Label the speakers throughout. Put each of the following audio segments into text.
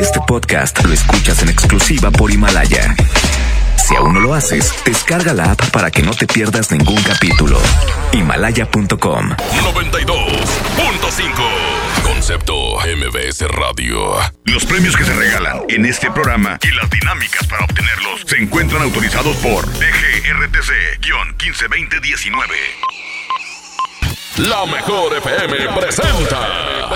Speaker 1: Este podcast lo escuchas en exclusiva por Himalaya. Si aún no lo haces, descarga la app para que no te pierdas ningún capítulo. Himalaya.com
Speaker 2: 92.5 Concepto MBS Radio.
Speaker 3: Los premios que se regalan en este programa y las dinámicas para obtenerlos se encuentran autorizados por DGRTC-152019.
Speaker 2: La mejor FM presenta.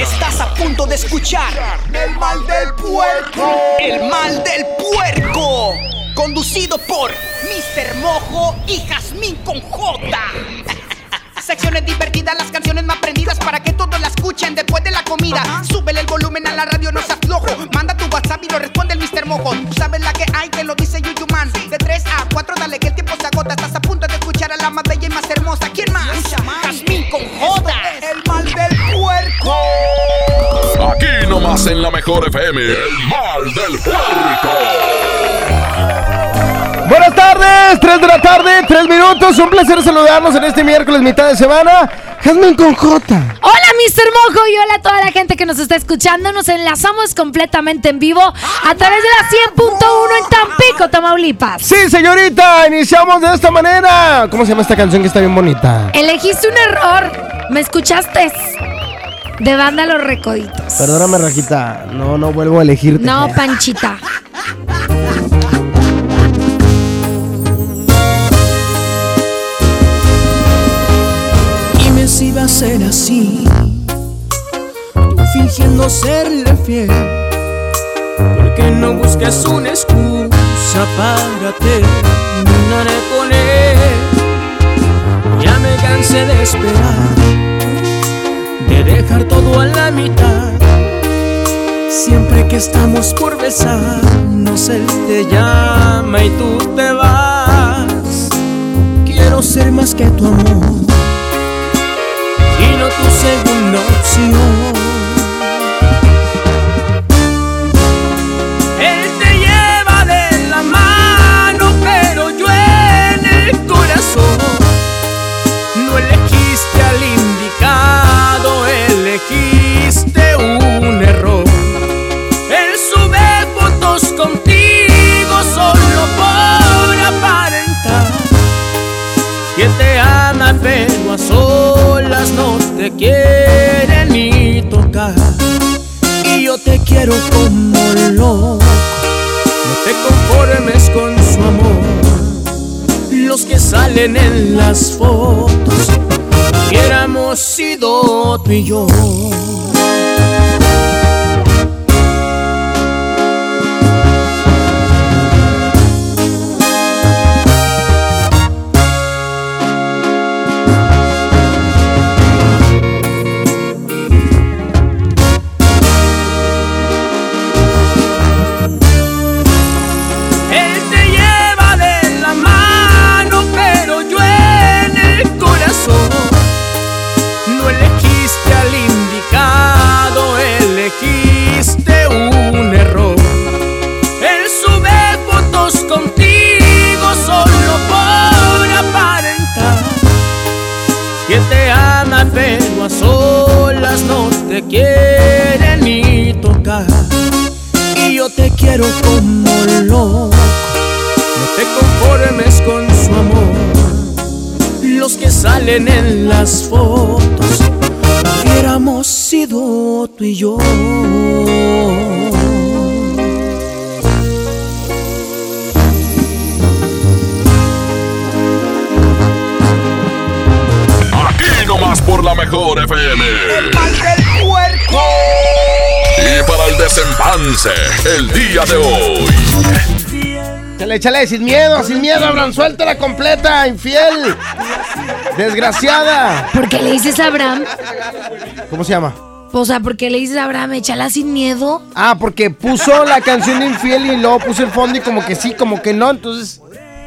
Speaker 4: Estás a punto de escuchar El mal del puerco. El mal del puerco. Conducido por Mr. Mojo y Jazmín con J. Secciones divertidas, las canciones más prendidas para que todos la escuchen después de la comida. Súbele el volumen a la radio, no se aflojo. Manda tu WhatsApp y lo responde el Mr. Mojo. Tú sabes la que hay, te lo dice Yuyu Man. De 3 a 4, dale que el tiempo se agota. Estás a punto de escuchar a la más bella y más hermosa. ¿Quién más? Jazmín con J. Puerco.
Speaker 2: Aquí nomás en la mejor FM. El mal del puerco.
Speaker 5: Buenas tardes, 3 de la tarde, 3 minutos. Un placer saludarnos en este miércoles, mitad de semana. Jasmine con J.
Speaker 6: Hola, Mr. Mojo, y hola a toda la gente que nos está escuchando. Nos enlazamos completamente en vivo a través de la 100.1 en Tampico, Tamaulipas.
Speaker 5: Sí, señorita, iniciamos de esta manera. ¿Cómo se llama esta canción que está bien bonita?
Speaker 6: Elegiste un error. ¿Me escuchaste? De banda Los Recoditos.
Speaker 5: Perdóname, Rajita. No, no vuelvo a elegirte.
Speaker 6: No, Panchita.
Speaker 7: Dime si va a ser así, tú fingiendo serle fiel. Porque no busques una excusa para terminar con él. Ya me cansé de esperar, de dejar todo a la mitad. Siempre que estamos por besarnos, él te llama y tú te vas. Quiero ser más que tu amor y no tu segunda opción. Te quiere ni tocar. Y yo te quiero como loco. No te conformes con su amor. Los que salen en las fotos. Hubiéramos sido tú y yo quiero como loco. No te conformes con su amor. Los que salen en las fotos hubiéramos sido tú y yo.
Speaker 2: Aquí nomás por la mejor FM.
Speaker 4: El mal del puerco.
Speaker 2: Y para el desempance, el día de hoy.
Speaker 5: Échale, échale, sin miedo, sin miedo, Abraham. Suéltala completa, infiel. Desgraciada.
Speaker 6: ¿Por qué le dices a Abraham?
Speaker 5: ¿Cómo se llama?
Speaker 6: O sea, ¿por qué le dices a Abraham? Échala sin miedo.
Speaker 5: Ah, porque puso la canción de infiel y luego puso el fondo y como que sí, como que no. Entonces,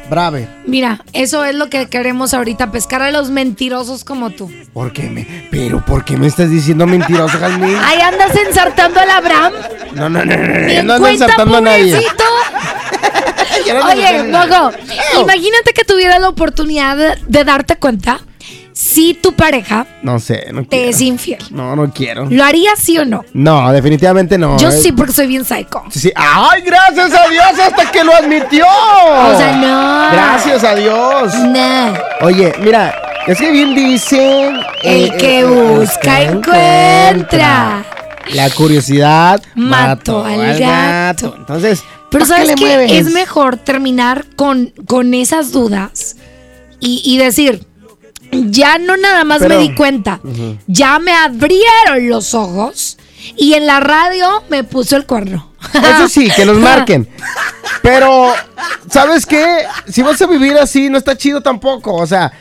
Speaker 5: brave.
Speaker 6: Mira, eso es lo que queremos ahorita, pescar a los mentirosos como tú.
Speaker 5: ¿Por qué me? Pero, ¿por qué me estás diciendo mentiroso, Jasmine?
Speaker 6: Ahí andas ensartando al Abraham.
Speaker 5: No, no, no, no, no, no ando ensartando a nadie.
Speaker 6: pobrecito.
Speaker 5: Ya no
Speaker 6: Oye, Mogo, imagínate que tuviera la oportunidad de, de darte cuenta si tu pareja
Speaker 5: No sé, no
Speaker 6: te
Speaker 5: quiero.
Speaker 6: es infiel?
Speaker 5: No, no quiero.
Speaker 6: ¿Lo harías sí o no?
Speaker 5: No, definitivamente no.
Speaker 6: Yo
Speaker 5: eh.
Speaker 6: sí, porque soy bien psycho.
Speaker 5: Sí, sí. ¡Ay, gracias a Dios hasta que lo admitió!
Speaker 6: O sea, no.
Speaker 5: Gracias a Dios.
Speaker 6: Nah.
Speaker 5: Oye, mira, es que bien dicen...
Speaker 6: El
Speaker 5: eh,
Speaker 6: que
Speaker 5: eh,
Speaker 6: busca, encuentra.
Speaker 5: La curiosidad
Speaker 6: Mató al gato.
Speaker 5: Entonces,
Speaker 6: Pero
Speaker 5: ¿pa' qué
Speaker 6: sabes
Speaker 5: le
Speaker 6: que
Speaker 5: mueves?
Speaker 6: es mejor terminar con, con esas dudas y, y decir, ya no nada más
Speaker 5: Pero-
Speaker 6: me di cuenta, ya me abrieron los ojos y en la radio me puso el cuerno.
Speaker 5: Eso sí, que nos marquen. Pero, ¿sabes qué? Si vas a vivir así, no está chido tampoco. O sea,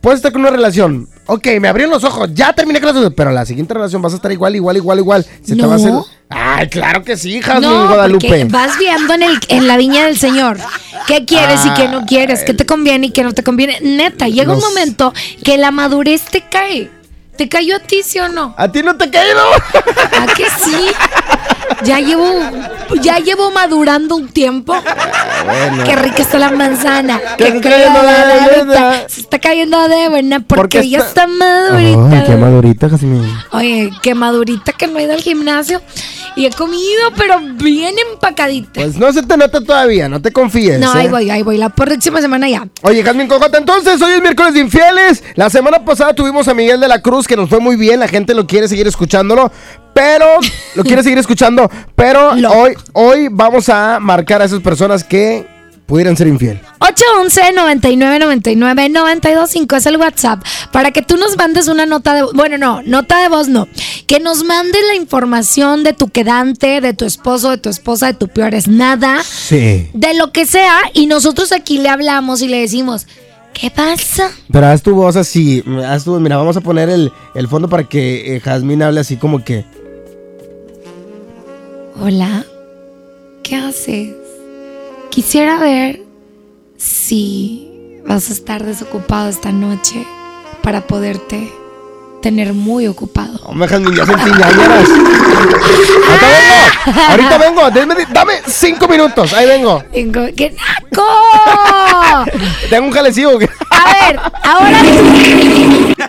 Speaker 5: puedes estar con una relación. Ok, me abrieron los ojos, ya terminé con las Pero la siguiente relación vas a estar igual, igual, igual, igual. Se te va a hacer.
Speaker 6: No.
Speaker 5: Ay, claro que sí, Jasmine
Speaker 6: No,
Speaker 5: Guadalupe.
Speaker 6: porque vas viendo en, el, en la viña del Señor qué quieres y qué no quieres, qué te conviene y qué no te conviene. Neta, llega un
Speaker 5: Los-
Speaker 6: momento que la madurez te cae. ¿Te cayó a ti, sí o no?
Speaker 5: ¿A ti no te ha caído?
Speaker 6: ¿A que sí? Ya llevo, ya llevo madurando un tiempo.
Speaker 5: bueno.
Speaker 6: Qué rica está la manzana. Qué
Speaker 5: está cayendo de buena.
Speaker 6: Se está cayendo de buena porque,
Speaker 5: Porque
Speaker 6: ya
Speaker 5: está-
Speaker 6: está madurita.
Speaker 5: Ay, qué madurita, Jasmine.
Speaker 6: Oye, qué madurita que no he ido al gimnasio y he comido, pero bien empacadita.
Speaker 5: Pues no se te nota todavía, no te confíes.
Speaker 6: no,
Speaker 5: ¿eh?
Speaker 6: ahí voy, ahí voy. La próxima semana ya.
Speaker 5: Oye, Jasmine Cojota, entonces hoy es miércoles de infieles. La semana pasada tuvimos a Miguel de la Cruz, que nos fue muy bien. La gente lo quiere seguir escuchándolo, pero lo quiere seguir escuchando. Pero hoy, hoy vamos a marcar a esas personas que pudieran ser infiel.
Speaker 6: 811-9999-925 es el WhatsApp para que tú nos mandes una nota de bueno no, nota de voz no, que nos mandes la información de tu quedante, de tu esposo, de tu esposa, de tu peor es nada,
Speaker 5: Sí.
Speaker 6: de lo que sea y nosotros aquí le hablamos y le decimos, ¿qué pasa?
Speaker 5: Pero haz tu voz así. Haz tu, mira, vamos a poner el, el fondo para que eh, Jasmine hable así como que.
Speaker 6: Hola, ¿qué haces? Quisiera ver si vas a estar desocupado esta noche para poderte tener muy ocupado.
Speaker 5: Hombre, Jasmine, ya sentí ñañaras. Ahorita vengo. Ahorita vengo. Dame, dame cinco minutos. Ahí vengo.
Speaker 6: Tengo- ¡Qué naco!
Speaker 5: Tengo un jalecillo.
Speaker 6: A ver, ahora.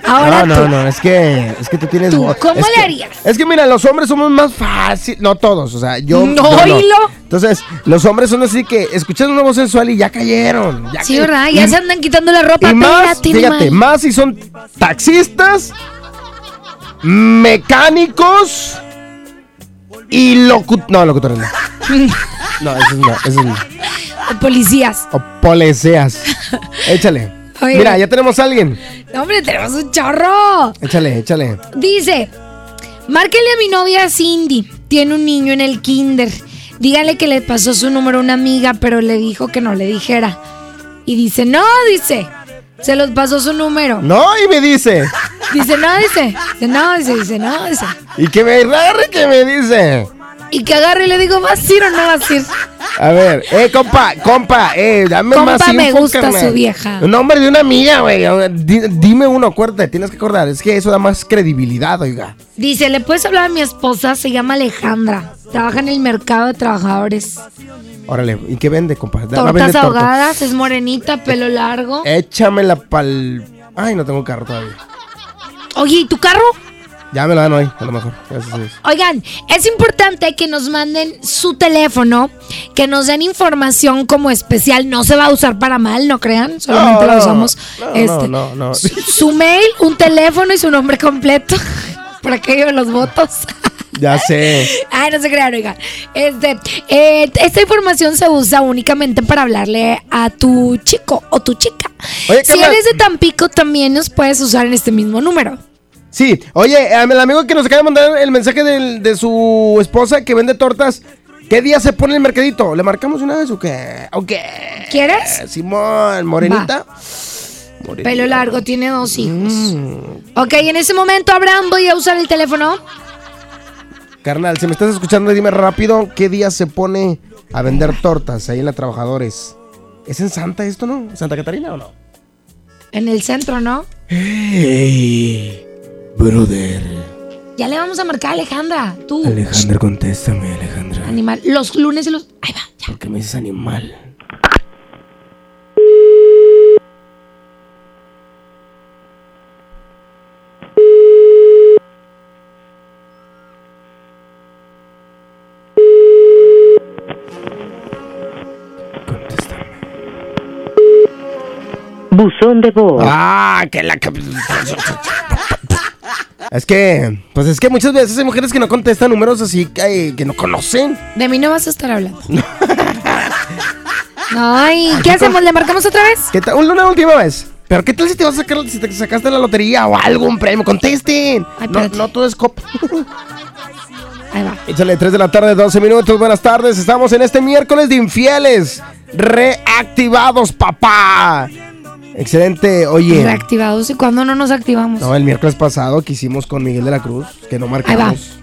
Speaker 6: Ahora
Speaker 5: no,
Speaker 6: tú.
Speaker 5: no, no, es que, es que tú tienes
Speaker 6: Tú,
Speaker 5: voz.
Speaker 6: ¿cómo
Speaker 5: Es
Speaker 6: le
Speaker 5: que-
Speaker 6: harías?
Speaker 5: Es que mira, los hombres somos más fácil, no todos, o sea, yo.
Speaker 6: No,
Speaker 5: yo
Speaker 6: oílo.
Speaker 5: Entonces, los hombres son así que escuchan una voz sensual y ya cayeron. Ya
Speaker 6: Sí, ¿verdad? Ya
Speaker 5: y-
Speaker 6: se andan quitando la ropa.
Speaker 5: Y más, fíjate, más si son taxistas, mecánicos y locu... No, locutores no. No, eso es no, eso es no.
Speaker 6: Policías.
Speaker 5: O poleseas. Échale.
Speaker 6: Oye.
Speaker 5: Mira, ya tenemos a alguien.
Speaker 6: No, hombre, tenemos un chorro.
Speaker 5: Échale, échale.
Speaker 6: Dice, márquele a mi novia Cindy. Tiene un niño en el kinder. Dígale que le pasó su número a una amiga, pero le dijo que no le dijera. Y dice, no, dice. Se los pasó su número.
Speaker 5: No, y me dice.
Speaker 6: Dice, no, dice. Dice, no, dice, dice, no, dice.
Speaker 5: Y que me agarre que me dice.
Speaker 6: Y que agarre y le digo, ¿vas a ir o no vas a ir?
Speaker 5: A ver, eh, compa, compa, eh, dame
Speaker 6: Compa,
Speaker 5: más
Speaker 6: me
Speaker 5: info,
Speaker 6: gusta
Speaker 5: carnal.
Speaker 6: su vieja.
Speaker 5: Nombre de una amiga, güey. Di- dime uno, acuérdate, tienes que acordar. Es que eso da más credibilidad, oiga.
Speaker 6: Dice, ¿le puedes hablar a mi esposa? Se llama Alejandra. Trabaja en el mercado de trabajadores.
Speaker 5: Órale, ¿y qué vende, compa? Da-
Speaker 6: tortas. ahogadas, es morenita, pelo largo.
Speaker 5: Échamela pa'l... Ay, no tengo carro todavía.
Speaker 6: Oye, ¿y tu carro?
Speaker 5: Ya me lo dan hoy, a lo mejor. Es.
Speaker 6: Oigan, es importante que nos manden su teléfono, que nos den información como especial. No se va a usar para mal, no crean. Solamente
Speaker 5: No, no,
Speaker 6: usamos.
Speaker 5: no,
Speaker 6: este,
Speaker 5: no, no.
Speaker 6: Su, su mail, un teléfono y su nombre completo. Por aquello de los votos.
Speaker 5: Ya sé.
Speaker 6: Ay, no se crean, oigan. Este, eh, esta información se usa únicamente para hablarle a tu chico o tu chica.
Speaker 5: Oye,
Speaker 6: si eres de Tampico, también nos puedes usar en este mismo número.
Speaker 5: Sí, oye, am- el amigo que nos acaba de mandar el mensaje de su esposa que vende tortas, ¿qué día se pone el mercadito? ¿Le marcamos una vez o qué? ¿O qué?
Speaker 6: ¿Quieres?
Speaker 5: Simón, morenita. Morenita.
Speaker 6: Pelo largo, tiene dos hijos.
Speaker 5: Mm.
Speaker 6: Ok, en ese momento, Abraham, voy a usar el teléfono.
Speaker 5: Carnal, si me estás escuchando, dime rápido, ¿qué día se pone a vender tortas ahí en la Trabajadores? ¿Es en Santa esto, no? ¿Santa Catarina o no?
Speaker 6: En el centro, ¿no?
Speaker 5: Hey, brother.
Speaker 6: Ya le vamos a marcar a Alejandra. Tú,
Speaker 5: Alejandra, contéstame, Alejandra.
Speaker 6: animal. Los lunes y los. Ahí va, ya.
Speaker 5: ¿Por qué me dices animal?
Speaker 8: Buzón de voz.
Speaker 5: Ah, que la... que- Es que, pues es que muchas veces hay mujeres que no contestan números así que, que no conocen.
Speaker 6: De mí no vas a estar hablando. Ay, ¿qué hacemos? ¿Le marcamos otra vez?
Speaker 5: ¿Qué tal? Una última vez. Pero ¿qué tal si te vas a sacar, si te sacaste la lotería o algún premio? Contesten.
Speaker 6: Ay,
Speaker 5: no, no todo es cop.
Speaker 6: Ahí va.
Speaker 5: Échale 3 de la tarde, 12 minutos. Buenas tardes. Estamos en este miércoles de infieles. Reactivados, papá. Excelente. Oye.
Speaker 6: Reactivados y cuando no nos activamos.
Speaker 5: No, el miércoles pasado que hicimos con Miguel de la Cruz, que no marcamos.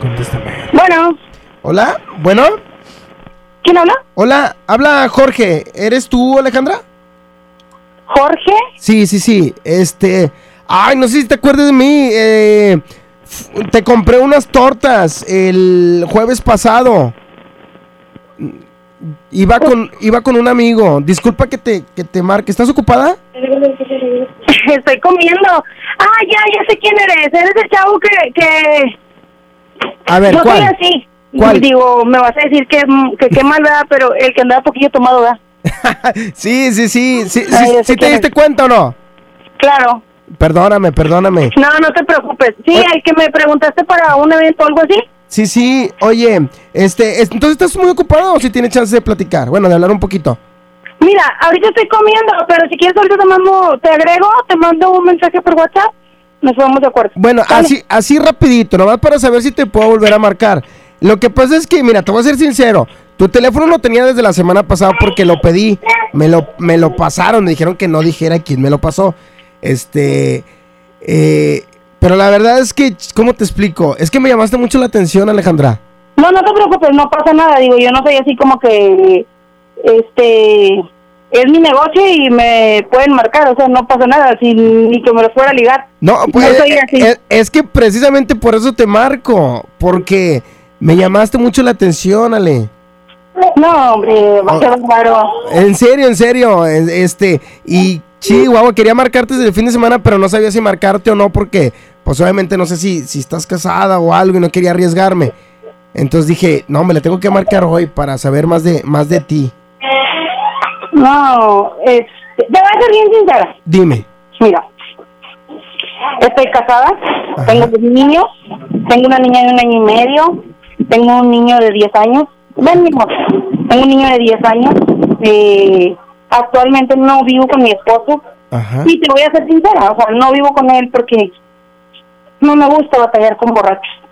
Speaker 5: Contéstame.
Speaker 9: Bueno,
Speaker 5: Hola, bueno.
Speaker 9: ¿quién habla?
Speaker 5: Hola, habla Jorge. ¿Eres tú, Alejandra?
Speaker 9: Jorge.
Speaker 5: Sí, sí, sí. Este. Ay, no sé si te acuerdas de mí. eh, te compré unas tortas el jueves pasado. Iba con, iba con un amigo. Disculpa que te, que te marque. ¿Estás ocupada?
Speaker 9: Estoy comiendo. Ah, ya, ya sé quién eres. Eres el chavo que... que...
Speaker 5: A ver,
Speaker 9: Yo
Speaker 5: ¿cuál?
Speaker 9: soy así.
Speaker 5: ¿Cuál?
Speaker 9: Digo, me vas a decir que, que qué mal, ¿verdad? Pero el que andaba poquillo tomado, ¿verdad?
Speaker 5: Sí, sí, sí. Sí,
Speaker 9: Ay,
Speaker 5: sí,
Speaker 9: ya sé
Speaker 5: ¿sí te diste cuenta o no?
Speaker 9: Claro.
Speaker 5: Perdóname, perdóname.
Speaker 9: No, no te preocupes. Sí, el que me preguntaste para un evento o algo así.
Speaker 5: Sí, sí. Oye, este, es- entonces estás muy ocupado o si tienes chance de platicar? Bueno, de hablar un poquito.
Speaker 9: Mira, ahorita estoy comiendo, pero si quieres ahorita te mando, te agrego, te mando un mensaje por WhatsApp. Nos ponemos de acuerdo.
Speaker 5: Bueno, así, así rapidito, nomás para saber si te puedo volver a marcar. Lo que pasa es que, mira, te voy a ser sincero. Tu teléfono lo tenía desde la semana pasada porque lo pedí. Me lo, me lo pasaron. Me dijeron que no dijera quién me lo pasó. Este. eh, pero la verdad es que, ¿cómo te explico? Es que me llamaste mucho la atención, Alejandra.
Speaker 9: No, no te preocupes, no pasa nada. Digo, yo no soy así como que, este, es mi negocio y me pueden marcar, o sea, no pasa nada, ni que me lo fuera a ligar.
Speaker 5: No, pues
Speaker 9: No soy
Speaker 5: eh,
Speaker 9: así.
Speaker 5: eh, es que precisamente por eso te marco. Porque me llamaste mucho la atención, Ale.
Speaker 9: No, hombre, va a ser raro.
Speaker 5: En serio, en serio, este, y Chihuahua, quería marcarte desde el fin de semana, pero no sabía si marcarte o no, porque, pues obviamente no sé si, si estás casada o algo y no quería arriesgarme. Entonces dije, no, me le tengo que marcar hoy para saber más de, más de ti.
Speaker 9: No, este, te voy a ser bien sincera.
Speaker 5: Dime.
Speaker 9: Mira, estoy casada, tengo dos niños, tengo una niña de un año y medio, tengo un niño de 10 años, ven mi amor, tengo un niño de 10 años, eh, actualmente no vivo con mi esposo
Speaker 5: Ajá.
Speaker 9: y te voy a ser sincera, o sea, no vivo con él porque no me gusta batallar con borrachos.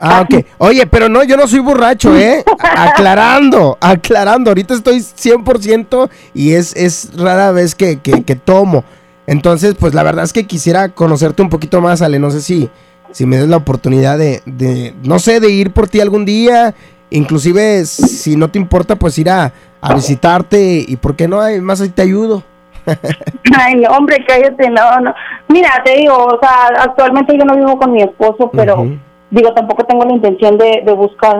Speaker 5: Ah, ok. Oye, pero no, yo no soy borracho, ¿eh? Aclarando, aclarando. Ahorita estoy 100% y es, es rara vez que, que, que tomo. Entonces, pues la verdad es que quisiera conocerte un poquito más, Ale. No sé si, si me des la oportunidad de, de, no sé, de ir por ti algún día. Inclusive, si no te importa, pues ir a, a visitarte y, ¿por qué no? Ay, más ahí te ayudo.
Speaker 9: Ay, no, hombre, cállate, no, no. Mira, te digo, o sea, actualmente yo no vivo con mi esposo, pero digo, tampoco tengo la intención de, de buscar.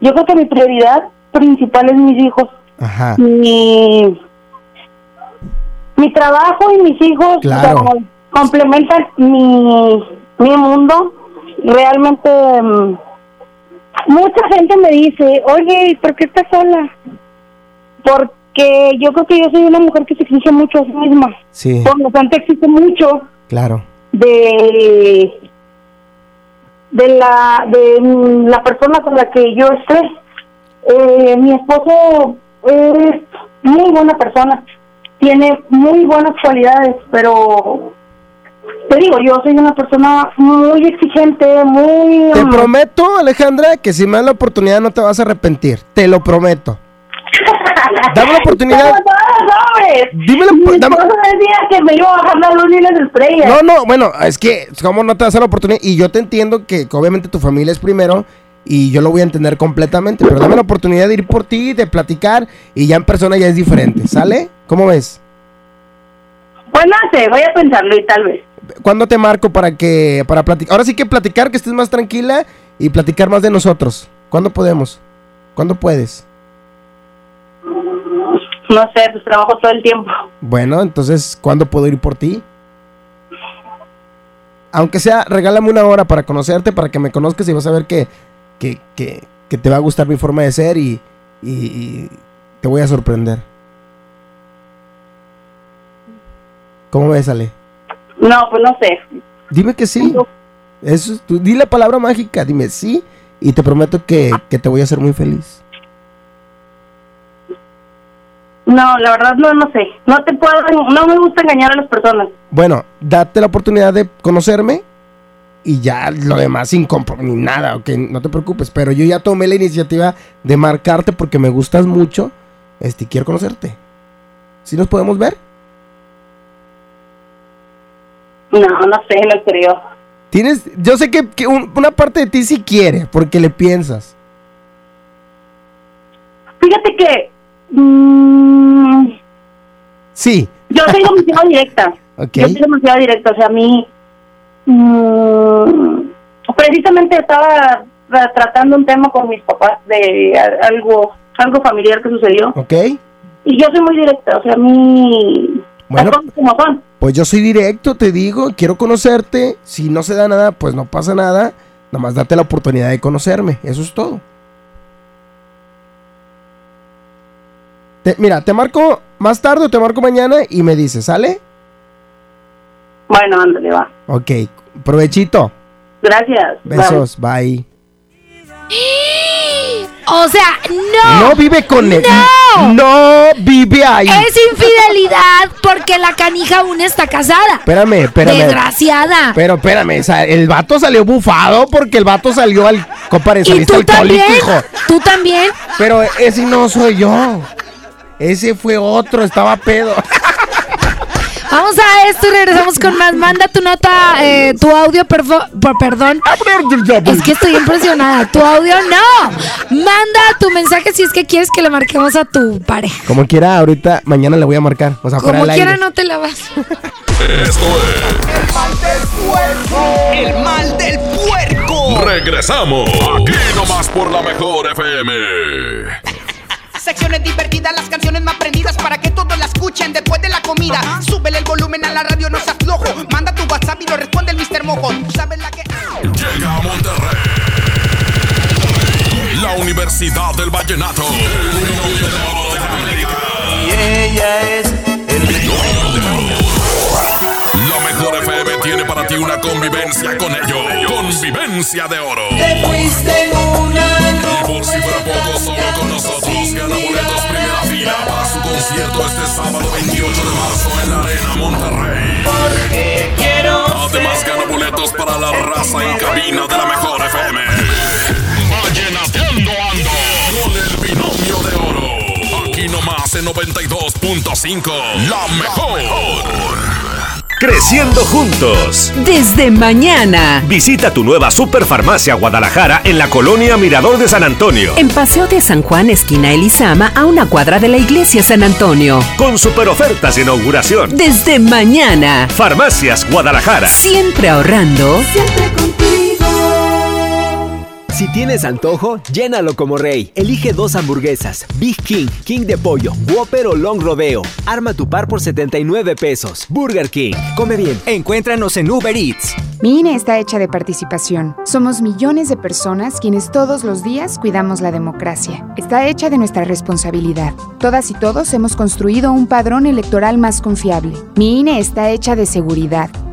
Speaker 9: Yo creo que mi prioridad principal es mis hijos.
Speaker 5: Ajá.
Speaker 9: Mi, mi trabajo y mis hijos
Speaker 5: Claro.
Speaker 9: o sea, complementan mi, mi mundo. Realmente, mm, mucha gente me dice, oye, ¿y ¿por qué estás sola? Porque yo creo que yo soy una mujer que se exige mucho a sí misma.
Speaker 5: Sí,
Speaker 9: Por lo tanto, existe mucho
Speaker 5: claro.
Speaker 9: de de la de la persona con la que yo esté. Eh, mi esposo es muy buena persona, tiene muy buenas cualidades, pero te digo, yo soy una persona muy exigente, muy...
Speaker 5: Te prometo, Alejandra, que si me das la oportunidad no te vas a arrepentir. Te lo prometo. Dame la oportunidad.
Speaker 9: Como todos los
Speaker 5: la-
Speaker 9: Mi
Speaker 5: dame-
Speaker 9: decía que me iba a bajar las luces de estrellas.
Speaker 5: No, no, bueno, es que, ¿cómo no te das la oportunidad? Y yo te entiendo que, que obviamente tu familia es primero y yo lo voy a entender completamente, pero dame la oportunidad de ir por ti, de platicar y ya en persona ya es diferente, ¿sale? ¿Cómo ves?
Speaker 9: Pues no sé, voy a pensarlo y tal vez.
Speaker 5: ¿Cuándo te marco para que, para platicar? Ahora sí que platicar, que estés más tranquila y platicar más de nosotros. ¿Cuándo podemos? ¿Cuándo puedes?
Speaker 9: No sé, pues trabajo todo el tiempo.
Speaker 5: Bueno, entonces, ¿cuándo puedo ir por ti? Aunque sea, regálame una hora para conocerte, para que me conozcas y vas a ver que, que, que, que te va a gustar mi forma de ser y, y, y- te voy a sorprender. ¿Cómo ves, Ale?
Speaker 9: No, pues no sé.
Speaker 5: Dime que sí. Eso es tu- di la palabra mágica, dime sí y te prometo que, que te voy a hacer muy feliz.
Speaker 9: No, la verdad no, no sé. No te puedo, no me gusta engañar a las personas.
Speaker 5: Bueno, date la oportunidad de conocerme y ya lo demás sin compromiso ni nada, ok, no te preocupes, pero yo ya tomé la iniciativa de marcarte porque me gustas mucho, este, y quiero conocerte. ¿Sí nos podemos ver?
Speaker 9: No, no sé, no creo.
Speaker 5: Tienes, yo sé que, que un- una parte de ti sí quiere, porque le piensas.
Speaker 9: Fíjate que mm,
Speaker 5: Sí,
Speaker 9: yo soy demasiado directa.
Speaker 5: ok.
Speaker 9: Yo soy demasiado directa. O sea, a mí. mm, precisamente estaba tra- tratando un tema con mis papás de algo algo familiar que sucedió.
Speaker 5: Ok.
Speaker 9: Y yo soy muy directa. O sea, a mí.
Speaker 5: Bueno.
Speaker 9: como son.
Speaker 5: Pues yo soy directo, te digo, quiero conocerte. Si no se da nada, pues no pasa nada. Nomás date la oportunidad de conocerme. Eso es todo. Te- mira, te marco más tarde o te marco mañana y me dices, ¿sale?
Speaker 9: Bueno, ándale, va.
Speaker 5: Ok, provechito.
Speaker 9: Gracias.
Speaker 5: Besos, bye.
Speaker 6: O sea, no.
Speaker 5: No vive con él.
Speaker 6: No.
Speaker 5: No vive ahí.
Speaker 6: Es infidelidad porque la canija aún está casada.
Speaker 5: Espérame, espérame.
Speaker 6: Desgraciada.
Speaker 5: Pero espérame, el vato salió bufado porque el vato salió al. Compadre,
Speaker 6: ¿Y
Speaker 5: saliste
Speaker 6: tú
Speaker 5: alcohólico,
Speaker 6: también?
Speaker 5: hijo.
Speaker 6: ¿Tú también?
Speaker 5: Pero ese no soy yo. Ese fue otro, estaba pedo.
Speaker 6: Vamos a esto y regresamos con más. Manda tu nota, eh, tu audio, perfo- por, perdón. Es que estoy impresionada. Tu audio no. Manda tu mensaje si es que quieres que le marquemos a tu pareja.
Speaker 5: Como quiera, ahorita, mañana le voy a marcar. O sea,
Speaker 6: Como
Speaker 5: del
Speaker 6: quiera
Speaker 5: aire.
Speaker 6: no te la vas.
Speaker 2: Esto
Speaker 10: El mal del puerco.
Speaker 2: es. Regresamos. Aquí nomás por la mejor FM.
Speaker 10: Secciones divertidas, las canciones más prendidas para que todos la escuchen después de la comida. Súbele el volumen a la radio, no seas flojo. Manda tu WhatsApp y lo responde el Mr. Mojo. Tú sabes la que.
Speaker 2: Llega a Monterrey. La Universidad del Vallenato.
Speaker 11: Y ella es
Speaker 2: La mejor FM tiene para ti una convivencia con ellos. Convivencia de oro.
Speaker 11: Te fuiste en una
Speaker 2: Y por si fuera poco, solo con nosotros gana boletos primera fila para su concierto este sábado 28 de marzo en la Arena Monterrey.
Speaker 11: porque quiero
Speaker 2: Además gana boletos para la raza en cabina de la mejor FM. Vallenateando ando con el binomio de oro. Aquí nomás en 92.5. La mejor.
Speaker 12: Creciendo juntos.
Speaker 13: Desde mañana.
Speaker 12: Visita tu nueva Superfarmacia Guadalajara en la colonia Mirador de San Antonio.
Speaker 13: En Paseo de San Juan, esquina Elizama, a una cuadra de la iglesia San Antonio.
Speaker 12: Con super ofertas de inauguración.
Speaker 13: Desde mañana.
Speaker 12: Farmacias Guadalajara.
Speaker 13: Siempre ahorrando.
Speaker 14: Si tienes antojo, llénalo como rey. Elige dos hamburguesas, Big King, King de pollo, Whopper o Long Rodeo. Arma tu par por 79 pesos. Burger King. Come bien. Encuéntranos en Uber Eats.
Speaker 15: Mi INE está hecha de participación. Somos millones de personas quienes todos los días cuidamos la democracia. Está hecha de nuestra responsabilidad. Todas y todos hemos construido un padrón electoral más confiable. Mi INE está hecha de seguridad.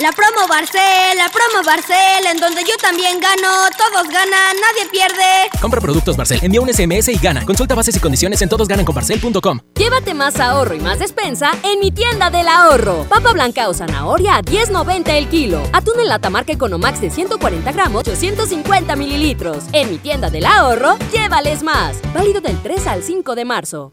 Speaker 16: La promo Barcel, la promo Barcel, en donde yo también gano, todos ganan, nadie pierde.
Speaker 17: Compra productos Barcel, envía un SMS y gana. Consulta bases y condiciones en todosgananconbarcel.com.
Speaker 18: Llévate más ahorro y más despensa en mi tienda del ahorro. Papa blanca o zanahoria a 10.90 el kilo. Atún en lata marca Economax de 140 gramos, 850 mililitros. En mi tienda del ahorro, llévales más. Válido del 3 al 5 de marzo.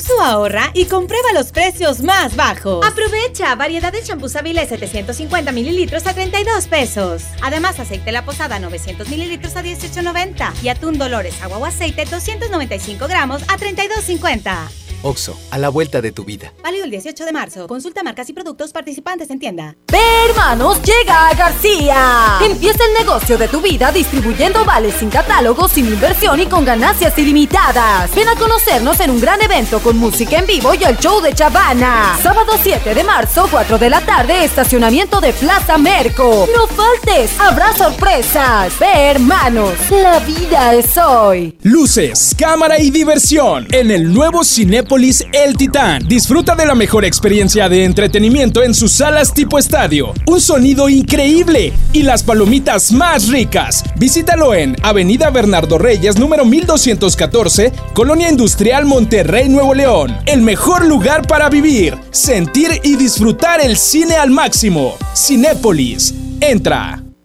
Speaker 19: Oxo ahorra y comprueba los precios más bajos. Aprovecha variedad de champús Avilés 750 mililitros a 32 pesos. Además, aceite La Posada 900 mililitros a 18.90 y atún Dolores agua o aceite 295 gramos a 32.50.
Speaker 20: Oxo, a la vuelta de tu vida.
Speaker 19: Válido el 18 de marzo. Consulta marcas y productos participantes en tienda.
Speaker 21: Ve, hermanos, llega a García. Empieza el negocio de tu vida distribuyendo vales sin catálogo, sin inversión y con ganancias ilimitadas. Ven a conocernos en un gran evento con música en vivo y el show de Chavana. Sábado 7 de marzo, 4 de la tarde, estacionamiento de Plaza Merco. No faltes, habrá sorpresas. Ve, hermanos, la vida es hoy.
Speaker 22: Luces, cámara y diversión en el nuevo El Titán. Disfruta de la mejor experiencia de entretenimiento en sus salas tipo estadio. Un sonido increíble y las palomitas más ricas. Visítalo en Avenida Bernardo Reyes, número 1214, Colonia Industrial Monterrey, Nuevo León. El mejor lugar para vivir, sentir y disfrutar el cine al máximo. Cinépolis. Entra.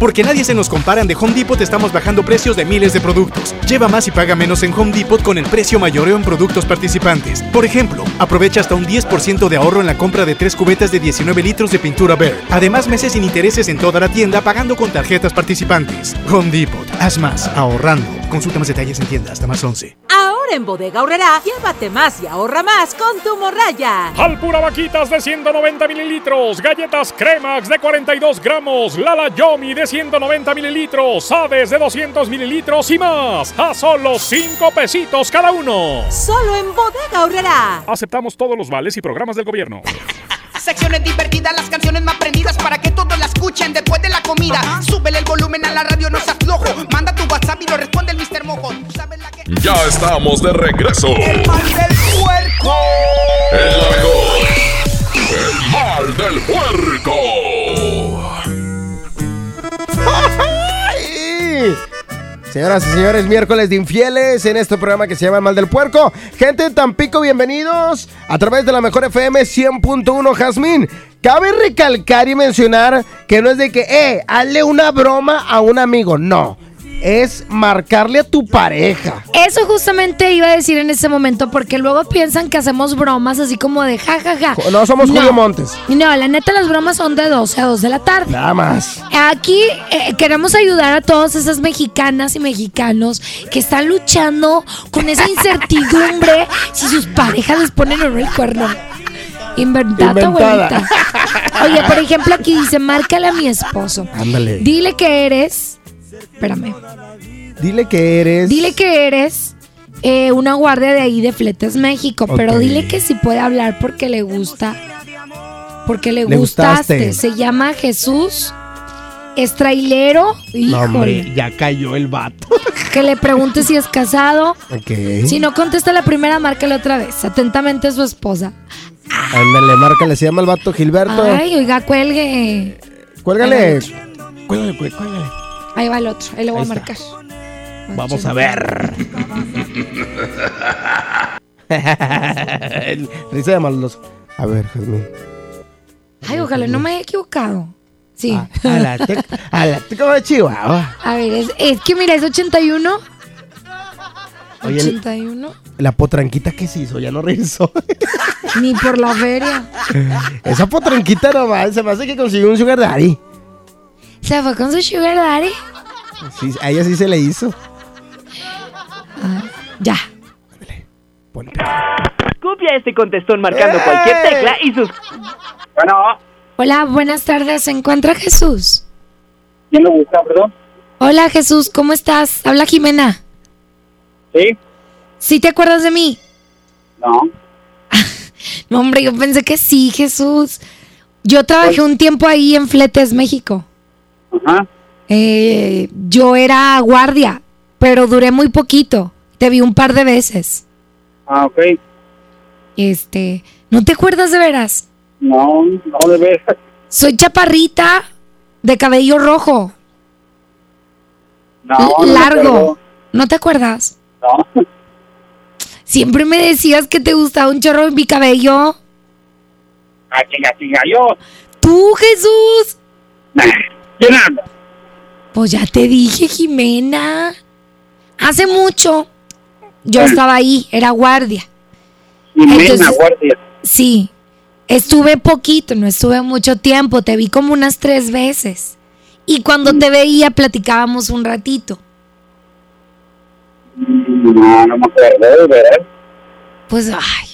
Speaker 23: Porque nadie se nos comparan de Home Depot estamos bajando precios de miles de productos. Lleva más y paga menos en Home Depot con el precio mayoreo en productos participantes. Por ejemplo, aprovecha hasta un 10% de ahorro en la compra de tres cubetas de 19 litros de pintura Bear. Además, meses sin intereses en toda la tienda pagando con tarjetas participantes. Home Depot, haz más ahorrando. Consulta más detalles en tienda hasta más 11.
Speaker 24: Ahora en Bodega Horrera, llévate más y ahorra más con tu morraya.
Speaker 25: Alpura Vaquitas de 190 mililitros, galletas Cremax de 42 gramos, Lala Yomi de 190 mililitros, Aves de 200 mililitros y más, a solo 5 pesitos cada uno.
Speaker 24: Solo en Bodega Horrera.
Speaker 25: Aceptamos todos los vales y programas del gobierno.
Speaker 4: Secciones divertidas, las canciones más prendidas para que todos la escuchen después de la comida. Súbele el volumen a la radio, no se aflojo. Manda tu WhatsApp y lo responde el Mr. Mojo. ¿Tú sabes la que...
Speaker 2: Ya estamos de regreso.
Speaker 4: El mal del puerco.
Speaker 2: El. El mal del puerco.
Speaker 5: Señoras y señores, miércoles de infieles en este programa que se llama Mal del Puerco. Gente de Tampico, bienvenidos a través de la mejor FM 100.1 Jazmín. Cabe recalcar y mencionar que no es de que, eh, hazle una broma a un amigo. No, es marcarle a tu pareja.
Speaker 6: Eso justamente iba a decir en ese momento, porque luego piensan que hacemos bromas así como de jajaja.
Speaker 5: No somos Julio Montes.
Speaker 6: No, la neta, las bromas son de 12 a 2 de la tarde.
Speaker 5: Nada más.
Speaker 6: Aquí eh, queremos ayudar a todas esas mexicanas y mexicanos que están luchando con esa incertidumbre si sus parejas les ponen o no el cuerno. Inventada,
Speaker 5: Inventada.
Speaker 6: abuelita. Oye, por ejemplo, aquí dice, márcale a mi esposo.
Speaker 5: Ándale.
Speaker 6: Dile que eres. Espérame.
Speaker 5: Dile que eres.
Speaker 6: Dile que eres eh, una guardia de ahí de Fletes México, pero dile que si puede hablar porque le gusta. Porque le,
Speaker 5: Le
Speaker 6: gustaste.
Speaker 5: gustaste.
Speaker 6: Se llama Jesús. Es trailero.
Speaker 5: No, hombre, ya cayó el vato.
Speaker 6: que le pregunte si es casado.
Speaker 5: Ok.
Speaker 6: Si no contesta la primera, márcale otra vez. Atentamente su esposa.
Speaker 5: Ándale, márcale, se llama el vato Gilberto.
Speaker 6: Ay, oiga, cuelgue.
Speaker 5: Cuélgale. Cuélgale, cué- cuélgale.
Speaker 6: Ahí va el otro. Ahí lo voy
Speaker 5: Ahí
Speaker 6: a
Speaker 5: está.
Speaker 6: marcar.
Speaker 5: Vamos a ver. Risa de maldoso. A ver, Jazmín.
Speaker 6: Ay, ojalá no me haya equivocado. Sí.
Speaker 5: A la tec- a la teca de Chihuahua.
Speaker 6: A ver, es, es que mira, es 81.
Speaker 5: Oye, el-
Speaker 6: 81.
Speaker 5: La potranquita que se hizo, ya no regresó.
Speaker 6: Ni por la feria.
Speaker 5: Esa potranquita nomás, se me hace que consiguió un sugar daddy.
Speaker 6: Se fue con su sugar daddy.
Speaker 5: Sí, a ella sí se le hizo.
Speaker 6: Ya.
Speaker 26: Copia este contestón marcando cualquier tecla y sus...
Speaker 6: Hola, buenas tardes. ¿Se encuentra Jesús?
Speaker 26: ¿Quién lo busca, perdón?
Speaker 6: Hola Jesús, ¿cómo estás? Habla Jimena.
Speaker 27: ¿Sí?
Speaker 6: ¿Sí te acuerdas de mí?
Speaker 27: No.
Speaker 6: No, hombre, yo pensé que sí, Jesús. Yo trabajé un tiempo ahí en Fletes, México.
Speaker 27: Ajá.
Speaker 6: Eh, yo era guardia, pero duré muy poquito. Te vi un par de veces.
Speaker 27: Ah, ok.
Speaker 6: Este, ¿no te acuerdas de veras?
Speaker 27: No, no de veras.
Speaker 6: Soy chaparrita, de cabello rojo,
Speaker 27: No,
Speaker 6: largo. ¿No te acuerdas?
Speaker 27: No.
Speaker 6: Siempre me decías que te gustaba un chorro en mi cabello.
Speaker 27: Ah, chinga, chinga, yo.
Speaker 6: Tú, Jesús. Pues ya te dije, Jimena. Hace mucho yo estaba ahí, era guardia.
Speaker 27: Jimena,
Speaker 6: Entonces-
Speaker 27: guardia.
Speaker 6: Sí, estuve poquito, no estuve mucho tiempo, te vi como unas tres veces. Y cuando te veía platicábamos un ratito.
Speaker 27: No, no me acuerdo, veras.
Speaker 6: Pues, ay.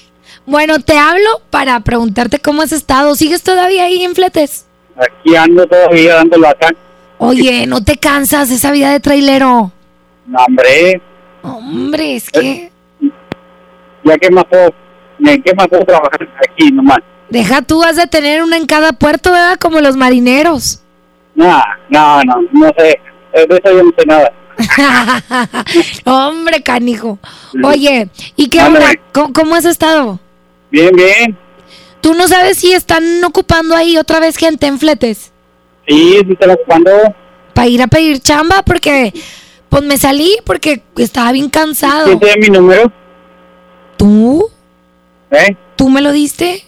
Speaker 6: Bueno, te hablo para preguntarte cómo has estado. ¿Sigues todavía ahí en Fletes?
Speaker 27: Aquí ando todavía dándolo acá.
Speaker 6: Oye, ¿no te cansas de esa vida de trailero?
Speaker 27: No, hombre,
Speaker 6: Hombre, es que...
Speaker 27: ya que más puedo, ¿en qué más puedo trabajar aquí nomás?
Speaker 6: Deja tú, has de tener una en cada puerto, ¿verdad? Como los marineros.
Speaker 27: No, no, no, no sé. De eso yo no sé nada.
Speaker 6: Hombre, canijo. Oye, ¿y qué onda? ¿Cómo, cómo has estado?
Speaker 27: Bien, bien.
Speaker 6: ¿Tú no sabes si están ocupando ahí otra vez gente en fletes?
Speaker 27: Sí, sí te lo ocupando.
Speaker 6: Para ir a pedir chamba, porque pues me salí porque estaba bien cansado.
Speaker 27: ¿Quién tiene mi número?
Speaker 6: ¿Tú?
Speaker 27: ¿Eh?
Speaker 6: ¿Tú me lo diste?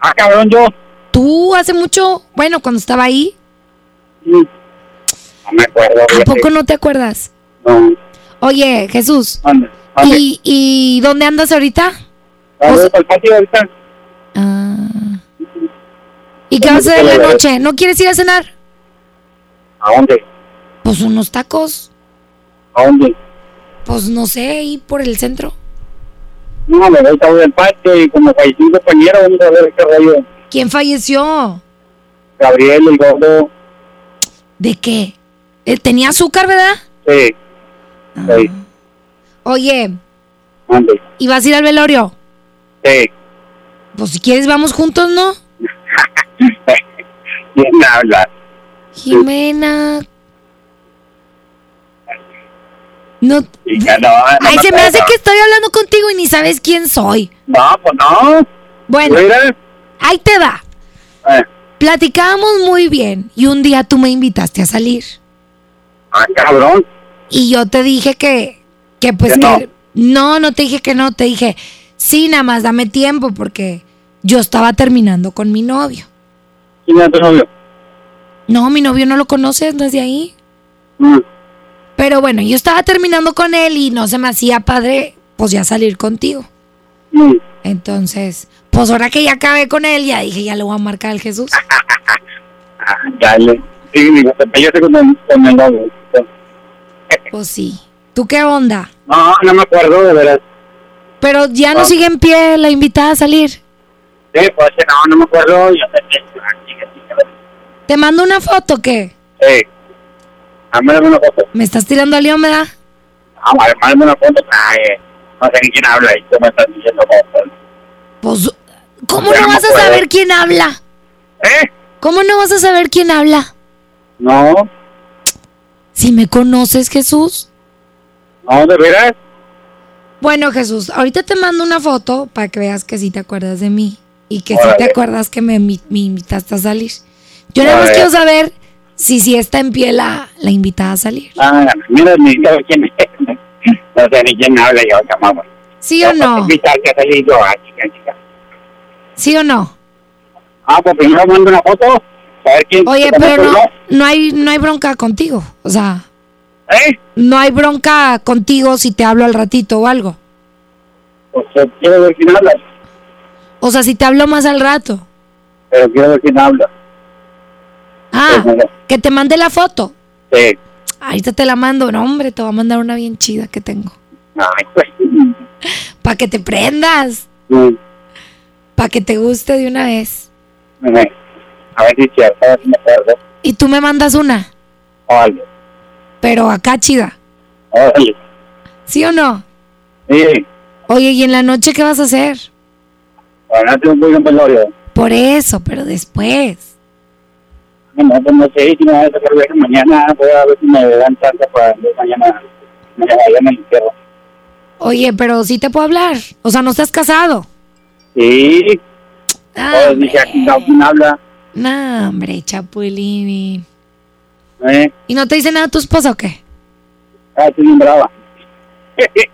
Speaker 27: Ah, cabrón, yo.
Speaker 6: ¿Tú hace mucho? Bueno, cuando estaba ahí.
Speaker 27: No me acuerdo.
Speaker 6: ¿A poco no te acuerdas?
Speaker 27: No.
Speaker 6: Oye, Jesús.
Speaker 27: Ande.
Speaker 6: ¿Y, ¿Y dónde andas ahorita?
Speaker 27: Vamos al patio ahorita.
Speaker 6: ¿Y qué vas a hacer en la noche? ¿No quieres ir a cenar?
Speaker 27: ¿A dónde?
Speaker 6: Pues unos tacos.
Speaker 27: ¿A dónde?
Speaker 6: Pues no sé, ahí por el centro.
Speaker 27: No, me voy a del patio y como falleció un compañero, vamos a ver qué rollo.
Speaker 6: ¿Quién falleció?
Speaker 27: Gabriel, el gordo.
Speaker 6: ¿De qué? Eh, ¿Tenía azúcar, verdad?
Speaker 27: Sí. Sí.
Speaker 6: Oye,
Speaker 27: Ande.
Speaker 6: ¿y vas a ir al velorio?
Speaker 27: Sí.
Speaker 6: Pues si quieres vamos juntos, ¿no?
Speaker 27: ¿Quién habla?
Speaker 6: Jimena. No.
Speaker 27: Chica, no, no
Speaker 6: Ay, se me hace que estoy hablando contigo y ni sabes quién soy.
Speaker 27: No, pues no.
Speaker 6: Bueno,
Speaker 27: Mira.
Speaker 6: ahí te va.
Speaker 27: Eh,
Speaker 6: Platicábamos muy bien y un día tú me invitaste a salir.
Speaker 27: ah, cabrón.
Speaker 6: Y yo te dije que, que pues
Speaker 27: Que no.
Speaker 6: que... No, no te dije que no, te dije, sí, nada más dame tiempo porque yo estaba terminando con mi novio.
Speaker 27: ¿Quién es tu novio?
Speaker 6: No, mi novio no lo conoces desde ahí.
Speaker 27: Mm.
Speaker 6: Pero bueno, yo estaba terminando con él y no se me hacía padre, pues ya salir contigo.
Speaker 27: Mm.
Speaker 6: Entonces, pues ahora que ya acabé con él, ya dije, ya le voy a marcar al Jesús.
Speaker 27: Ah, dale. Sí, digo, te pegaste con el, con el novio.
Speaker 6: Pues sí. ¿Tú qué onda?
Speaker 27: No, no me acuerdo, de veras.
Speaker 6: Pero ya no
Speaker 27: Ah.
Speaker 6: sigue en pie la invitada a salir.
Speaker 27: Sí, pues no, no me acuerdo. Yo sé que. ah.
Speaker 6: ¿Te mando una foto o qué?
Speaker 27: Sí. Ah, mándame una foto.
Speaker 6: ¿Me estás tirando a león, verdad?
Speaker 27: Ah, mándame una foto. Ay, eh, no sé ni quién habla y tú me estás diciendo cosas.
Speaker 6: Pues, ¿cómo no
Speaker 27: me
Speaker 6: vas a saber quién habla?
Speaker 27: ¿Eh?
Speaker 6: ¿Cómo no vas a saber quién habla?
Speaker 27: No,
Speaker 6: Si me conoces, Jesús.
Speaker 27: no, de veras.
Speaker 6: Bueno, Jesús, ahorita te mando una foto para que veas que sí te acuerdas de mí. Y que sí
Speaker 27: Órale.
Speaker 6: te acuerdas que me, me invitaste a salir. Yo nada más quiero saber si sí está en pie la, la invitada a salir.
Speaker 27: Ah, mira, ni sé quién es. No sé ni quién habla yo, llamaba.
Speaker 6: ¿Sí o no?
Speaker 27: Invitarte a salir yo, chica, chica.
Speaker 6: ¿Sí o no?
Speaker 27: Ah, pues primero mando una foto. Ver quién.
Speaker 6: Oye, pero no, no hay, no hay bronca contigo. O sea,
Speaker 27: ¿Eh?
Speaker 6: no hay bronca contigo si te hablo al ratito o algo.
Speaker 27: Pues eh, quiero ver quién habla.
Speaker 6: O sea, si te hablo más al rato.
Speaker 27: Pero quiero ver quién habla.
Speaker 6: Ah,
Speaker 27: Pues,
Speaker 6: que te mande la foto.
Speaker 27: Sí.
Speaker 6: Ahorita te la mando. No, hombre, te voy a mandar una bien chida que tengo.
Speaker 27: Ay, pues.
Speaker 6: Para que te prendas.
Speaker 27: mm,
Speaker 6: Para que te guste de una vez.
Speaker 27: A ver si cierto, a ver si me acuerdo.
Speaker 6: Y tú me mandas una.
Speaker 27: O algo.
Speaker 6: pero acá chida.
Speaker 27: Oye,
Speaker 6: ¿Sí o no?
Speaker 27: sí,
Speaker 6: Oye, ¿y en la noche qué vas a hacer?
Speaker 27: Tengo un buen velorio.
Speaker 6: Por eso, pero después.
Speaker 27: No, pues no sé si me voy a sacar viaje mañana, voy a ver si me dan chance para mañana, mañana allá en el entierro.
Speaker 6: Oye, pero sí te puedo hablar. O sea, no estás casado.
Speaker 27: Sí,
Speaker 6: Ah,
Speaker 27: pues dije, aquí ¿quién habla?
Speaker 6: No, hombre, Chapulín.
Speaker 27: ¿Eh?
Speaker 6: ¿Y no te dice nada tu esposa o qué?
Speaker 27: Ah, estoy bien brava.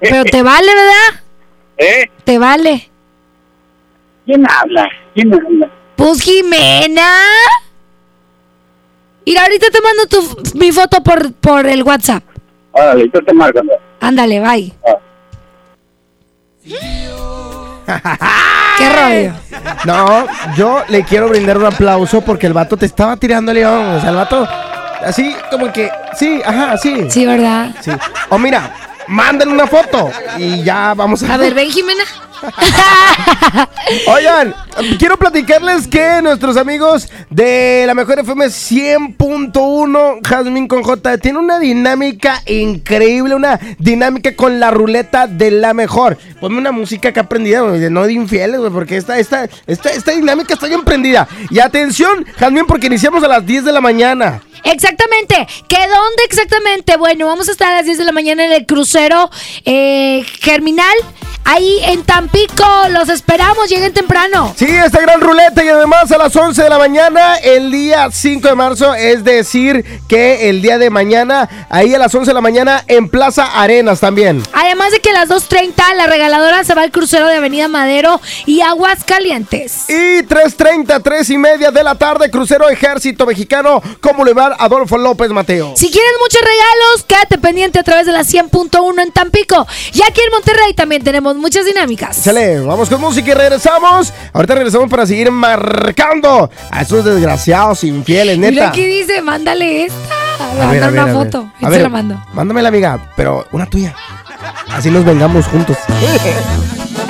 Speaker 6: Pero te vale, ¿verdad?
Speaker 27: ¿Eh?
Speaker 6: Te vale.
Speaker 27: ¿Quién habla? ¿Quién habla?
Speaker 6: Pues Jimena. Mira, ahorita te mando tu, mi foto por, por el WhatsApp.
Speaker 27: Órale, yo te marco. ¿no?
Speaker 6: Ándale, bye.
Speaker 27: Ah.
Speaker 6: ¿Qué rollo?
Speaker 5: No, yo le quiero brindar un aplauso porque el vato te estaba tirando león. O sea, el vato, así como que, sí, ajá, sí.
Speaker 6: Sí, ¿verdad?
Speaker 5: Sí. O mira, manden una foto y ya vamos a.
Speaker 6: A ver, ven, Jimena.
Speaker 5: Oigan, quiero platicarles que nuestros amigos de la Mejor FM 100.1, Jazmín con J, tiene una dinámica increíble, una dinámica con la ruleta de la mejor. Ponme una música que aprendida, no de infieles, porque esta, esta, esta, esta dinámica está bien prendida. Y atención, Jazmín, porque iniciamos a las 10 de la mañana.
Speaker 6: Exactamente. ¿Que dónde exactamente? Bueno, vamos a estar a las 10 de la mañana en el crucero eh, Germinal. Ahí en Tampico. Los esperamos. Lleguen temprano.
Speaker 5: Sí, esta gran ruleta y además a las 11 de la mañana, el día 5 de marzo, es decir, que el día de mañana, ahí a las 11 de la mañana en Plaza Arenas también.
Speaker 6: Además de que a las 2.30 la regaladora se va al crucero de Avenida Madero y Aguas Calientes.
Speaker 5: Y 3.30, 3 y media de la tarde, crucero Ejército Mexicano, con Boulevard Adolfo López Mateo.
Speaker 6: Si quieres muchos regalos, quédate pendiente a través de la 100.1 en Tampico. Y aquí en Monterrey también tenemos muchas dinámicas.
Speaker 5: Vamos con música y regresamos. Ahorita regresamos para seguir marcando a esos desgraciados infieles,
Speaker 6: Mira
Speaker 5: neta.
Speaker 6: aquí dice, mándale esta.
Speaker 5: A ver, a ver,
Speaker 6: una
Speaker 5: a ver.
Speaker 6: foto.
Speaker 5: A
Speaker 6: Y se
Speaker 5: ver,
Speaker 6: la mando.
Speaker 5: Mándame la amiga, pero una tuya. Así nos vengamos juntos.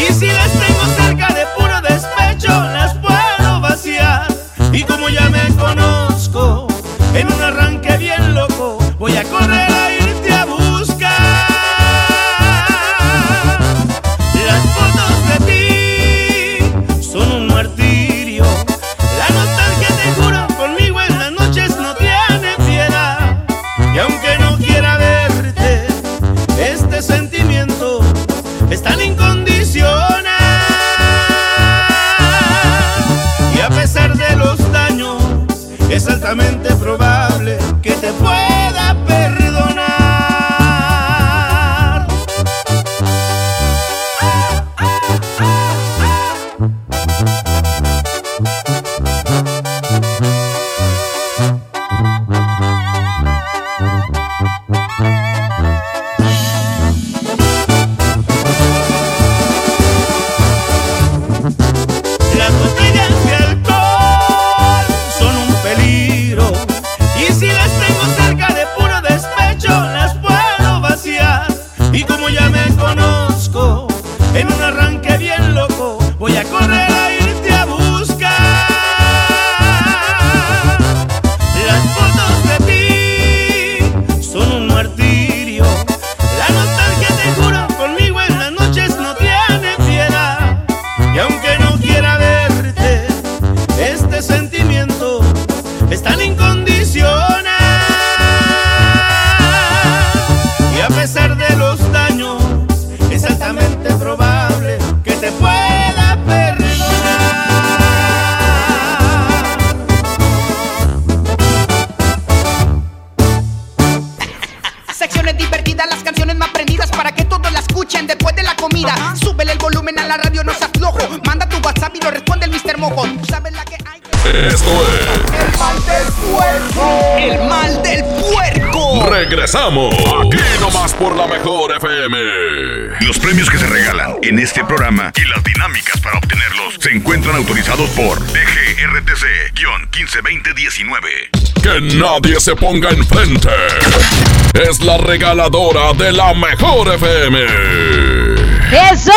Speaker 28: y si las tengo cerca de puro despecho las puedo vaciar. Y como ya me conozco, en un arranque bien loco voy a correr para que todos la escuchen después de la comida. Uh. Súbele el volumen a la radio, no
Speaker 10: se aflojo. Manda tu WhatsApp y lo responde el Mr. Mojo. Tú sabes la que hay.
Speaker 2: Esto es.
Speaker 10: El mal del puerco. El mal del puerco.
Speaker 2: Regresamos. Aquí nomás por la mejor FM.
Speaker 3: Los premios que se regalan en este programa y las dinámicas para obtenerlos se encuentran autorizados por DGRTC-152019.
Speaker 2: Que nadie se ponga enfrente. Es la regaladora de la mejor FM.
Speaker 16: Eso,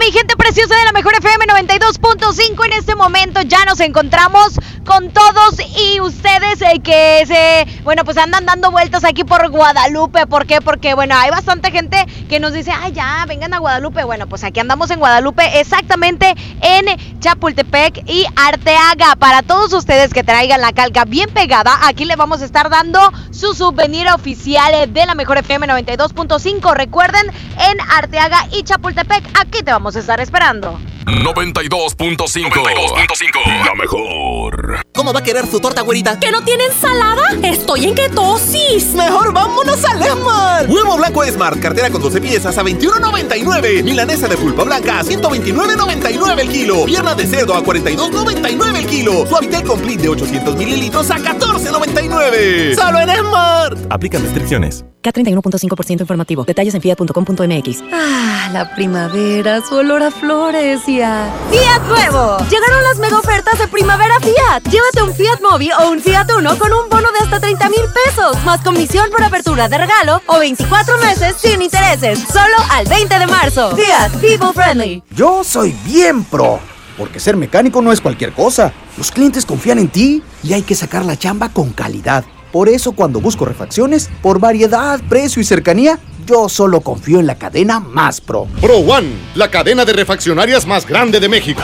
Speaker 16: mi gente preciosa de la mejor FM 92.5. En este momento ya nos encontramos con todos y ustedes eh, que se, bueno, pues andan dando vueltas aquí por Guadalupe. ¿Por qué? Porque, bueno, hay bastante gente que nos dice, ay, ya, vengan a Guadalupe. Bueno, pues aquí andamos en Guadalupe, exactamente en Chapultepec y Arteaga. Para todos ustedes que traigan la calca bien pegada, aquí le vamos a estar dando su souvenir oficial de la mejor FM 92.5. Recuerden, en Arteaga y Chapultepec, aquí te vamos a estar esperando.
Speaker 2: 92.5. 92.5. La mejor.
Speaker 29: ¿Cómo va a querer su torta, güerita?
Speaker 30: ¿Que no tiene ensalada? Estoy en ketosis.
Speaker 29: Mejor vámonos al Esmar. Huevo blanco Esmar, cartera con 12 piezas a 21.99. Milanesa de pulpa blanca a 129.99 el kilo. Pierna de cerdo a 42.99 el kilo. Suavitel Complete de 800 mililitros a 14.99. Solo en Esmar.
Speaker 31: Aplican restricciones.
Speaker 28: K31.5% informativo. Detalles en fiat.com.mx.
Speaker 30: Ah, la primavera, su olor a flores y a...
Speaker 32: ¡Fiat Nuevo! Llegaron las mega ofertas de primavera Fiat. Llévate un Fiat Mobi o un Fiat Uno con un bono de hasta 30 mil pesos, más comisión por apertura de regalo o 24 meses sin intereses. Solo al 20 de marzo. Fiat, people friendly.
Speaker 33: Yo soy bien pro, porque ser mecánico no es cualquier cosa. Los clientes confían en ti y hay que sacar la chamba con calidad. Por eso cuando busco refacciones, por variedad, precio y cercanía, yo solo confío en la cadena más pro.
Speaker 34: Pro One, la cadena de refaccionarias más grande de México.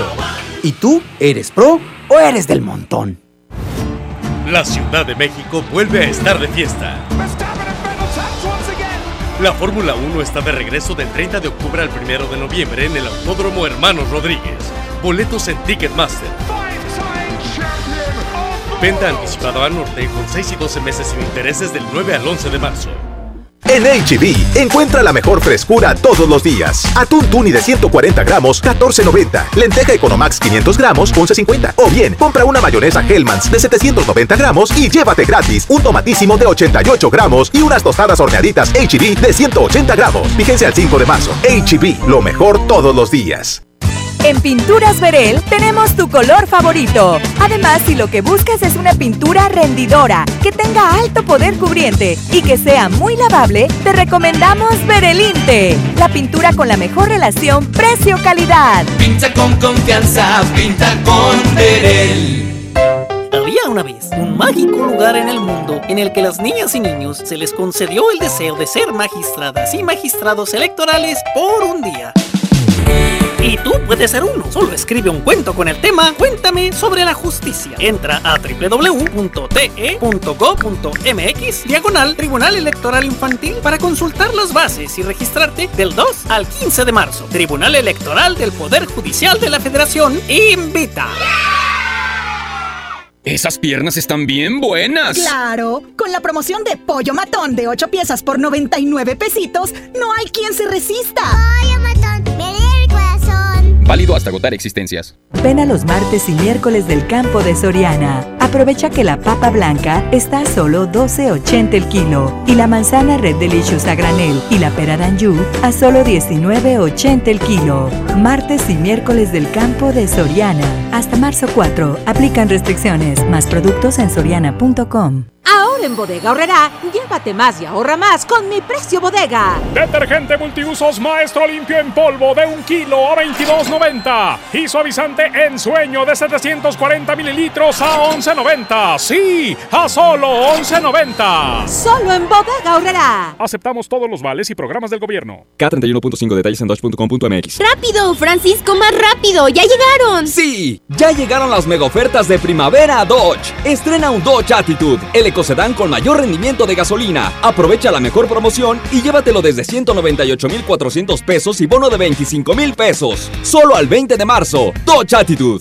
Speaker 33: ¿Y tú eres pro o eres del montón?
Speaker 7: La Ciudad de México vuelve a estar de fiesta. La Fórmula 1 está de regreso del 30 de octubre al 1 de noviembre en el Autódromo Hermanos Rodríguez. Boletos en Ticketmaster. Venta anticipada a norte con 6 y 12 meses sin intereses del 9 al 11 de marzo.
Speaker 35: En HB, encuentra la mejor frescura todos los días. Atún tuni de 140 gramos, 14.90. Lenteja Economax 500 gramos, 11.50. O bien, compra una mayonesa Hellmann's de 790 gramos y llévate gratis un tomatísimo de 88 gramos y unas tostadas horneaditas HB de 180 gramos. Fíjense al 5 de marzo. HB, lo mejor todos los días.
Speaker 21: En Pinturas Verel tenemos tu color favorito. Además, si lo que buscas es una pintura rendidora, que tenga alto poder cubriente y que sea muy lavable, te recomendamos Verelinte, la pintura con la mejor relación precio-calidad.
Speaker 36: Pinta con confianza, pinta con Verel.
Speaker 37: Había una vez un mágico lugar en el mundo en el que las niñas y niños se les concedió el deseo de ser magistradas y magistrados electorales por un día. Y tú puedes ser uno. Solo escribe un cuento con el tema Cuéntame sobre la justicia. Entra a www.te.go.mx diagonal Tribunal Electoral Infantil para consultar las bases y registrarte del 2 al 15 de marzo. Tribunal Electoral del Poder Judicial de la Federación invita.
Speaker 22: Esas piernas están bien buenas.
Speaker 38: Claro, con la promoción de pollo matón de 8 piezas por 99 pesitos, no hay quien se resista.
Speaker 39: Pollo matón,
Speaker 22: Válido hasta agotar existencias.
Speaker 28: Ven a los martes y miércoles del campo de Soriana. Aprovecha que la papa blanca está a solo 12.80 el kilo y la manzana Red Delicious a granel y la pera d'Anjou a solo 19.80 el kilo. Martes y miércoles del campo de Soriana. Hasta marzo 4. Aplican restricciones. Más productos en soriana.com.
Speaker 40: Ahora en Bodega Horrera, llévate más y ahorra más con mi precio bodega.
Speaker 25: Detergente multiusos Maestro Limpio en polvo de un kilo a 22.90. Y suavizante en sueño de 740 mililitros a 11.90. Sí, a solo 11.90.
Speaker 40: Solo en Bodega Horrera.
Speaker 25: Aceptamos todos los vales y programas del gobierno.
Speaker 38: K31.5 detalles en dodge.com.mx.
Speaker 41: ¡Rápido, Francisco, más rápido! ¡Ya llegaron!
Speaker 42: Sí, ya llegaron las mega ofertas de primavera a Dodge. Estrena un Dodge Attitude, el ecocedán con mayor rendimiento de gasolina. Aprovecha la mejor promoción y llévatelo desde 198,400 pesos y bono de 25 mil pesos. Solo al 20 de marzo. Dodge Attitude.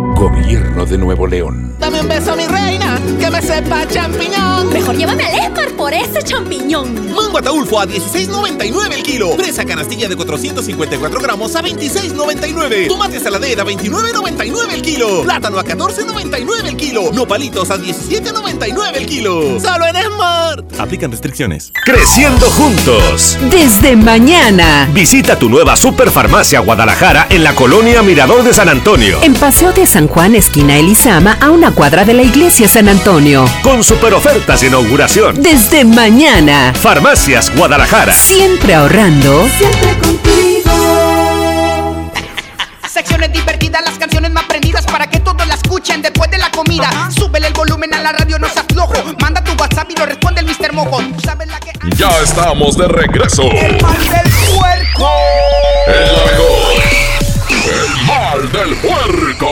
Speaker 34: Gobierno de Nuevo León.
Speaker 10: Dame un beso, mi reina, que me sepa champiñón.
Speaker 36: Mejor llévame al Esmar por ese champiñón.
Speaker 29: Mango ataulfo a 16.99 el kilo. Fresa canastilla de 454 gramos a 26.99. Tomate saladera a 29.99 el kilo. Plátano a 14.99 el kilo. Nopalitos a 17.99 el kilo. Solo en Smart. Aplican restricciones.
Speaker 12: Creciendo juntos.
Speaker 13: Desde mañana.
Speaker 12: Visita tu nueva Superfarmacia Guadalajara en la colonia Mirador de San Antonio.
Speaker 13: En Paseo de San Juan, esquina Elizama, a una cuadra de la iglesia San Antonio.
Speaker 12: Con super ofertas de inauguración.
Speaker 13: Desde mañana.
Speaker 12: Farmacias Guadalajara.
Speaker 13: Siempre ahorrando.
Speaker 10: Siempre contigo. Secciones divertidas, las canciones más prendidas para que todos la escuchen después de la comida. Súbele el volumen a la radio, no seas flojo. Manda tu WhatsApp y lo responde el Mr. Mojo. Tú sabes la que.
Speaker 2: Ya estamos de regreso.
Speaker 10: El mal del puerco.
Speaker 2: El la mejor. El mal del puerco.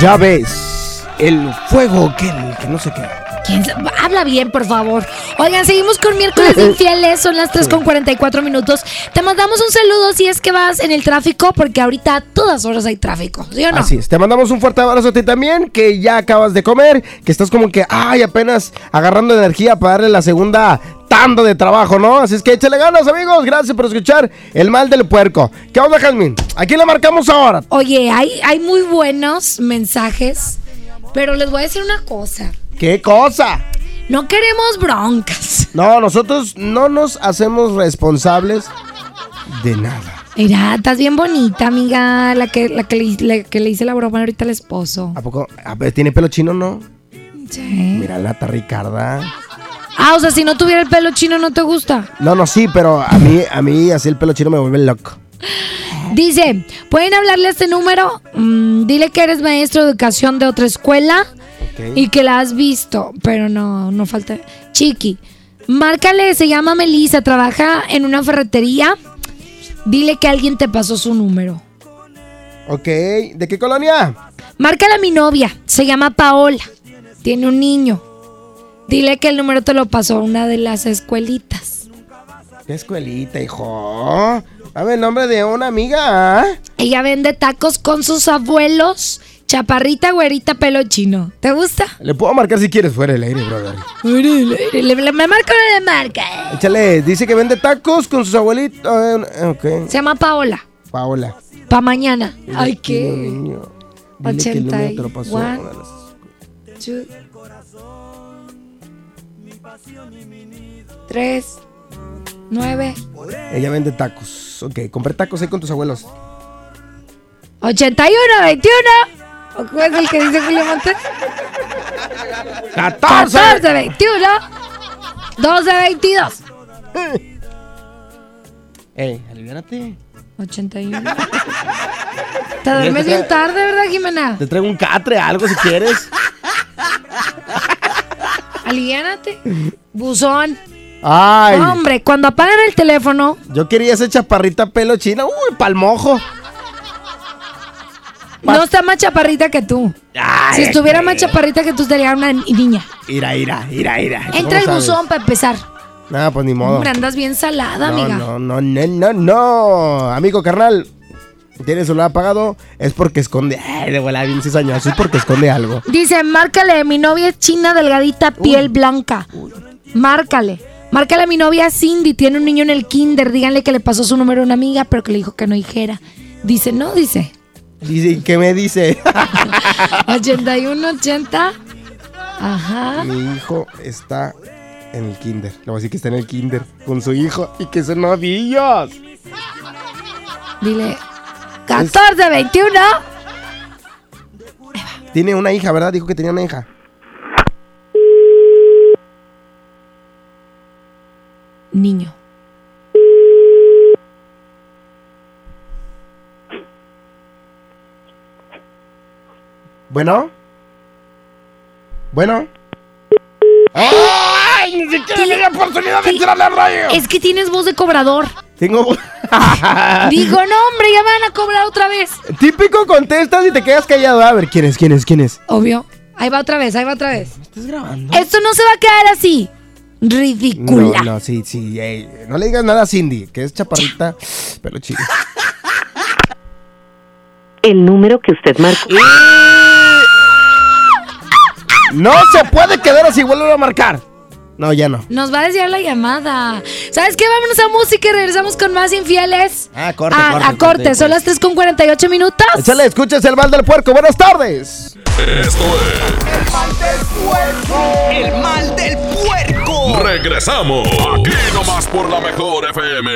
Speaker 5: Ya ves, el fuego que, que no sé qué.
Speaker 6: ¿Quién sa- Habla bien, por favor. Oigan, seguimos con miércoles de infieles, son las 3 con 44 minutos. Te mandamos un saludo si es que vas en el tráfico, porque ahorita a todas horas hay tráfico, ¿sí o no?
Speaker 5: Así es, te mandamos un fuerte abrazo a ti también, que ya acabas de comer, que estás como que, ay, apenas agarrando energía para darle la segunda tanda de trabajo, ¿no? Así es que échale ganas, amigos, gracias por escuchar El Mal del Puerco. ¿Qué onda, Jasmine? ¿A quién le marcamos ahora?
Speaker 6: Oye, hay, hay muy buenos mensajes, pero les voy a decir una cosa.
Speaker 5: ¿Qué cosa?
Speaker 6: No queremos broncas.
Speaker 5: No, nosotros no nos hacemos responsables de nada.
Speaker 6: Mira, estás bien bonita, amiga, la que, la que, le, la que le hice la broma ahorita al esposo.
Speaker 5: ¿A poco? A ver, ¿Tiene pelo chino no?
Speaker 6: Sí.
Speaker 5: Mira, Nata Ricarda.
Speaker 6: Ah, o sea, si no tuviera el pelo chino, ¿no te gusta?
Speaker 5: No, no, sí, pero a mí, a mí así el pelo chino me vuelve loco.
Speaker 6: Dice, ¿pueden hablarle a este número? Mm, dile que eres maestro de educación de otra escuela y que la has visto, pero no, no falta. Chiqui, márcale, se llama Melissa, trabaja en una ferretería. Dile que alguien te pasó su número.
Speaker 5: Ok, ¿de qué colonia?
Speaker 6: Márcale a mi novia, se llama Paola, tiene un niño. Dile que el número te lo pasó una de las escuelitas.
Speaker 5: ¿Qué escuelita, hijo? Dame el nombre de una amiga. ¿ah?
Speaker 6: Ella vende tacos con sus abuelos. Chaparrita, güerita, pelo chino. ¿Te gusta?
Speaker 5: Le puedo marcar si quieres fuera del aire, brother.
Speaker 6: Me marca o no le marca.
Speaker 5: Échale, dice que vende tacos con sus abuelitos. eh, Ok,
Speaker 6: Se llama Paola.
Speaker 5: Paola.
Speaker 6: Pa' mañana. Ay, qué.
Speaker 5: niño. Dile que el número te lo pasó.
Speaker 6: 81. Two. Tres. Nueve.
Speaker 5: Ella vende tacos. Ok, compré tacos ahí con tus abuelos.
Speaker 6: 81, 21. ¿O cuál es el que dice Julio Montes?
Speaker 5: 14.
Speaker 6: 14, 21. 12, 22.
Speaker 5: Ey, aliviánate.
Speaker 6: 81. Te duermes bien tarde, ¿verdad, Jimena?
Speaker 5: Te traigo un catre, algo si quieres.
Speaker 6: Aliviánate. Buzón.
Speaker 5: Ay,
Speaker 6: Hombre, cuando apagan el teléfono,
Speaker 5: yo quería esa chaparrita pelo china. Uy, palmojo.
Speaker 6: No está más chaparrita que tú. si estuviera más chaparrita que tú, sería una ni- niña.
Speaker 5: Ira, ira, ira, ira.
Speaker 6: Entra el buzón para empezar.
Speaker 5: No, pues ni modo.
Speaker 6: Hombre, andas bien salada,
Speaker 5: no,
Speaker 6: amiga.
Speaker 5: no, no, no, no, no. Amigo carnal, ¿tienes celular apagado? Es porque esconde. Ay, de volada, bien cizañoso. Es porque esconde algo.
Speaker 6: Dice, márcale, mi novia es china, delgadita, piel blanca. Márcale. Márcale a mi novia Cindy, tiene un niño en el kinder. Díganle que le pasó su número a una amiga, pero que le dijo que no dijera. Dice, no, dice.
Speaker 5: Dice, ¿qué me dice?
Speaker 6: 81, 80. Ajá.
Speaker 5: Mi hijo está en el kinder. Le voy a decir que está en el kinder con su hijo y que son novillos.
Speaker 6: Dile, 14, 21.
Speaker 5: Tiene una hija, ¿verdad? Dijo que tenía una hija.
Speaker 6: Niño.
Speaker 5: Bueno. Bueno. ¡Ay! Ni siquiera me dio oportunidad de entrarle al radio.
Speaker 6: Es que tienes voz de cobrador.
Speaker 5: Tengo. vo-
Speaker 6: Digo, no, hombre, ya van a cobrar otra vez.
Speaker 5: Típico contestas y te quedas callado. A ver, ¿quién es? ¿Quién es? ¿Quién es?
Speaker 6: Obvio. Ahí va otra vez, ahí va otra vez.
Speaker 5: ¿Estás grabando?
Speaker 6: Esto no se va a quedar así. Ridícula.
Speaker 5: No, no, sí, sí. ey, no le digas nada a Cindy, que es chaparrita, pero chido.
Speaker 43: El número que usted marcó.
Speaker 5: No se puede quedar así, vuelve a marcar. No, ya no.
Speaker 6: Nos va a desviar la llamada. ¿Sabes qué? Vámonos a música y regresamos con más infieles.
Speaker 5: Ah, corte,
Speaker 6: a,
Speaker 5: corte,
Speaker 6: a corte.
Speaker 5: corte,
Speaker 6: Son las 3 con 48 minutos.
Speaker 5: Échale, escuches el mal del puerco. Buenas tardes.
Speaker 2: Esto
Speaker 10: El mal del puerco.
Speaker 2: es. Regresamos. Aquí nomás por la mejor FM.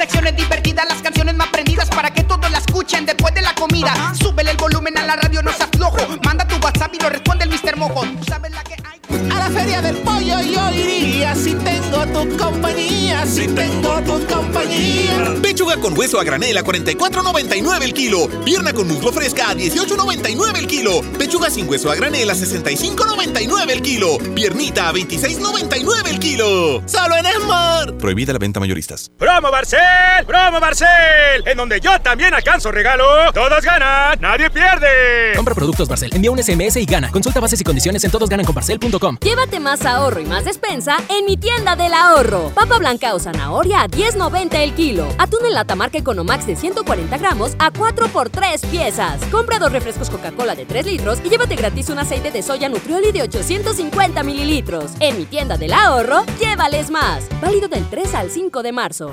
Speaker 10: Secciones divertidas, las canciones más prendidas para que todos la escuchen después de la comida. Súbele el volumen a la radio, no seas flojo. Manda tu WhatsApp y lo responde el Mr. Mojo. Tú sabes la que hay.
Speaker 29: A la feria del pollo yo iría si tengo tu compañía, si tengo tu compañía. Pechuga con hueso a granel a 44.99 el kilo. Pierna con muslo fresca a 18.99 el kilo. Pechuga sin hueso a granel a 65.99 el kilo. Piernita a 26.99 el kilo. Solo en Esmar. Prohibida la venta mayoristas.
Speaker 44: ¡Promo Barcel! ¡Promo Barcel! En donde yo también alcanzo regalo. Todos ganan, nadie pierde.
Speaker 17: Compra productos Barcel, envía un SMS y gana. Consulta bases y condiciones en todosgananconbarcel.com.
Speaker 18: Llévate más ahorro y más despensa en mi tienda del ahorro. Papa blanca o zanahoria a 10.90 el kilo. Atún en lata marca Economax de 140 gramos a 4 por 3 piezas. Compra dos refrescos Coca-Cola de 3 litros y llévate gratis un aceite de soya Nutrioli de 850 mililitros. En mi tienda del ahorro, llévales más. Válido del 3 al 5 de marzo.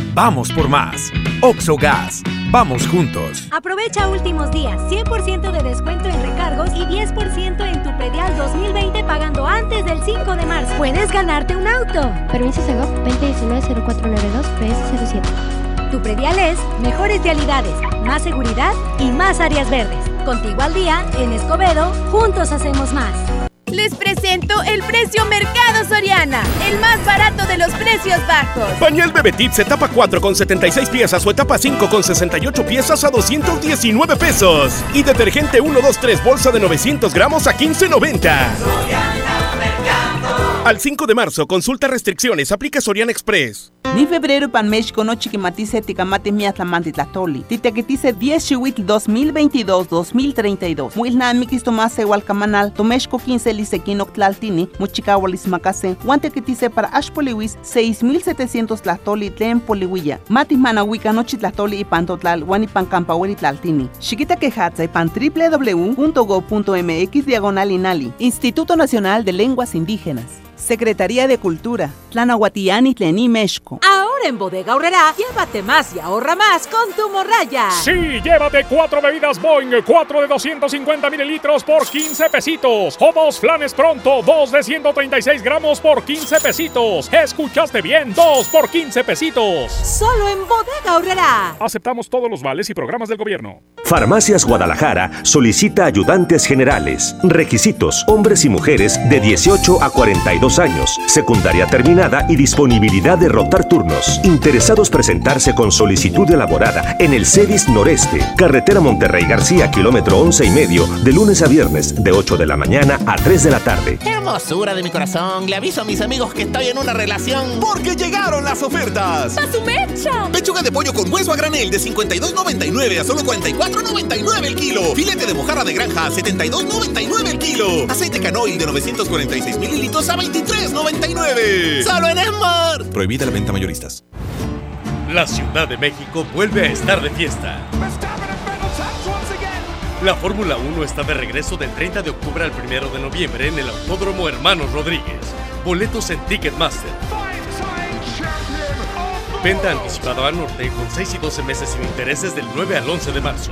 Speaker 23: Vamos por más. Oxogas. Vamos juntos.
Speaker 30: Aprovecha últimos días, 100% de descuento en recargos y 10% en tu predial 2020 pagando antes del 5 de marzo. Puedes ganarte un auto.
Speaker 45: Permiso Segov 2019-0492 PS07.
Speaker 30: Tu predial es mejores vialidades, más seguridad y más áreas verdes. Contigo al día, en Escobedo, juntos hacemos más.
Speaker 46: Les presento el precio Mercado Soriana, el más barato de los precios bajos.
Speaker 28: Pañal Bebetip etapa 4 con 76 piezas o etapa 5 con 68 piezas a 219 pesos. Y detergente 1, 2, 3 bolsa de 900 gramos a 15.90. Al 5 de marzo, consulta restricciones, aplica Soriana Express.
Speaker 47: Ni febrero pan México no chiquimatice ticamate miatlamante tlatoli. Titequetice 10 chihuitl 2022-2032. Muilnamikis tomase hualcamanal, tomexco 15 lisequino tlaltini, muchicahualis macase, guantequetice para ashpoliwis 6700 tlatoli tlen polihuilla. Matis manahuica nochi tlatoli y pantotlal, guanipan campahueli tlaltini. Chiquita quejatza y pan www.go.mx diagonal inali. Instituto Nacional de Lenguas Indígenas. Secretaría de Cultura, Tlanahuatiani Tlení México.
Speaker 21: Ahora en Bodega Aurrerá, llévate más y ahorra más con tu morraya.
Speaker 25: Sí, llévate cuatro bebidas Boeing, cuatro de 250 mililitros por 15 pesitos. O dos flanes pronto, dos de 136 gramos por 15 pesitos. Escuchaste bien, dos por 15 pesitos.
Speaker 21: Solo en Bodega Aurrerá.
Speaker 25: Aceptamos todos los vales y programas del gobierno.
Speaker 12: Farmacias Guadalajara solicita ayudantes generales. Requisitos: hombres y mujeres de 18 a 42 años, secundaria terminada y disponibilidad de rotar turnos. Interesados presentarse con solicitud elaborada en el CEDIS Noreste, carretera Monterrey García, kilómetro 11 y medio, de lunes a viernes, de 8 de la mañana a 3 de la tarde.
Speaker 29: Hermosura de mi corazón, le aviso a mis amigos que estoy en una relación porque llegaron las ofertas.
Speaker 30: ¡A su mecha!
Speaker 29: Pechuga de pollo con hueso a granel de 52.99 a solo 44.99 el kilo. Filete de mojarra de granja a 72.99 el kilo. Aceite canoil de 946 mililitros a 23.99. Solo en Esmar. Prohibida la venta mayoristas.
Speaker 28: La Ciudad de México vuelve a estar de fiesta. La Fórmula 1 está de regreso del 30 de octubre al 1 de noviembre en el Autódromo Hermanos Rodríguez. Boletos en Ticketmaster. Venta anticipada al norte con 6 y 12 meses sin intereses del 9 al 11 de marzo.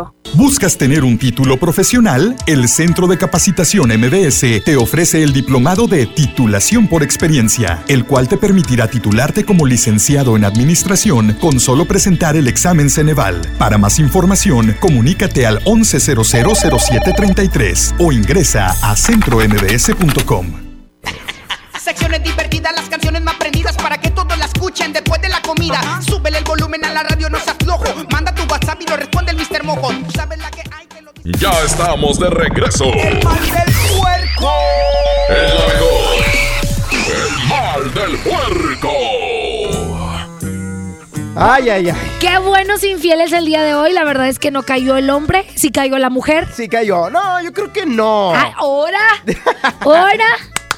Speaker 36: ¿Buscas tener un título profesional? El Centro de Capacitación MBS te ofrece el diplomado de titulación por experiencia, el cual te permitirá titularte como licenciado en administración con solo presentar el examen Ceneval. Para más información, comunícate al 11000733 o ingresa a centrombs.com.
Speaker 10: Secciones divertidas, las canciones más prendidas para que todos la escuchen después de la comida. Súbele el volumen a la radio, no seas flojo. Manda tu WhatsApp y lo responde el Mr. Mojo. Tú sabes la que hay.
Speaker 2: Ya estamos de regreso.
Speaker 10: El mal del puerco.
Speaker 2: El mejor. El mal del puerco.
Speaker 5: Ay, ay, ay.
Speaker 6: Qué buenos infieles el día de hoy. La verdad es que no cayó el hombre, sí cayó la mujer.
Speaker 5: Sí cayó. No, yo creo que no.
Speaker 6: Ah, ¿Ahora? ¿Ahora?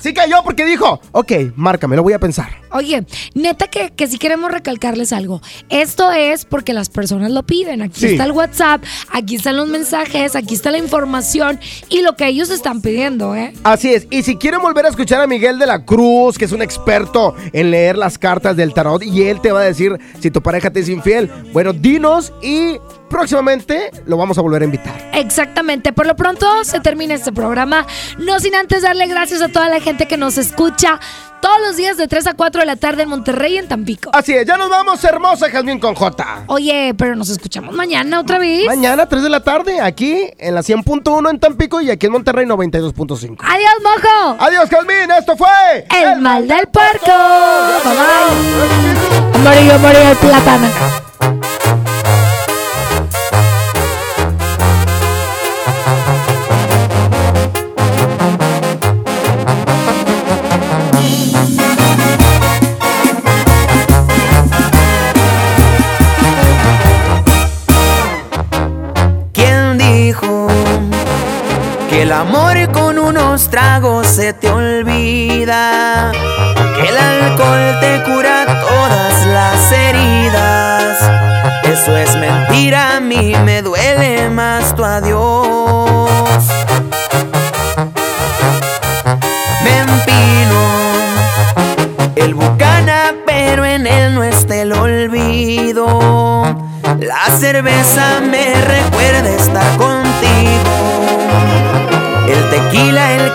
Speaker 5: Sí cayó porque dijo, ok, márcame, lo voy a pensar.
Speaker 6: Oye, neta que, que sí queremos recalcarles algo. Esto es porque las personas lo piden. Aquí
Speaker 5: Sí.
Speaker 6: está el WhatsApp, aquí están los mensajes, aquí está la información y lo que ellos están pidiendo, ¿eh?
Speaker 5: Así es, y si quieren volver a escuchar a Miguel de la Cruz, que es un experto en leer las cartas del tarot, y él te va a decir si tu pareja te es infiel, bueno, dinos y próximamente lo vamos a volver a invitar.
Speaker 6: Exactamente. Por lo pronto se termina este programa. No sin antes darle gracias a toda la gente que nos escucha todos los días de 3 a 4 de la tarde en Monterrey y en Tampico.
Speaker 5: Así es, ya nos vamos, hermosa Jazmín con J.
Speaker 6: Oye, pero nos escuchamos mañana otra vez.
Speaker 5: Mañana 3 de la tarde, aquí en la 100.1 en Tampico y aquí en Monterrey 92.5.
Speaker 6: Adiós, mojo.
Speaker 5: Adiós, Jazmín, esto fue
Speaker 6: El, mal del puerco. Bye bye. El plátano.
Speaker 11: Amor con unos tragos se te olvida? Que el alcohol te cura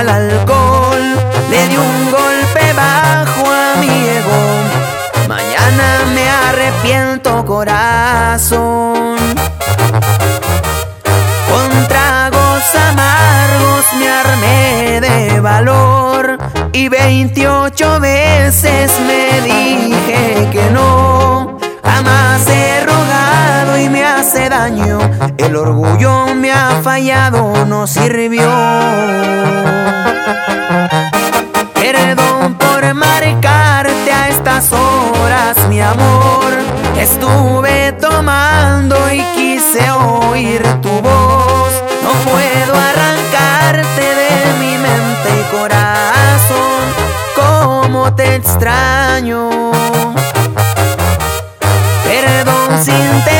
Speaker 11: Al alcohol. Le di un golpe bajo a mi ego. Mañana me arrepiento, corazón. Con tragos amargos me armé de valor y 28 veces me dije que no. Jamás rogado y me hace daño. El orgullo me ha fallado, no sirvió. Perdón por marcar mi amor. Estuve tomando y quise oír tu voz. No puedo arrancarte de mi mente y corazón. Cómo te extraño. Perdón si interrumpo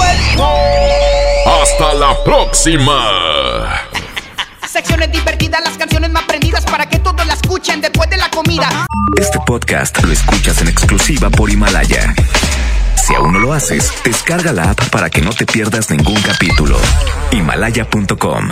Speaker 2: Hasta la próxima.
Speaker 10: Secciones divertidas, las canciones más prendidas para que todos la escuchen después de la comida.
Speaker 48: Este podcast lo escuchas en exclusiva por Himalaya. Si aún no lo haces, descarga la app para que no te pierdas ningún capítulo. Himalaya.com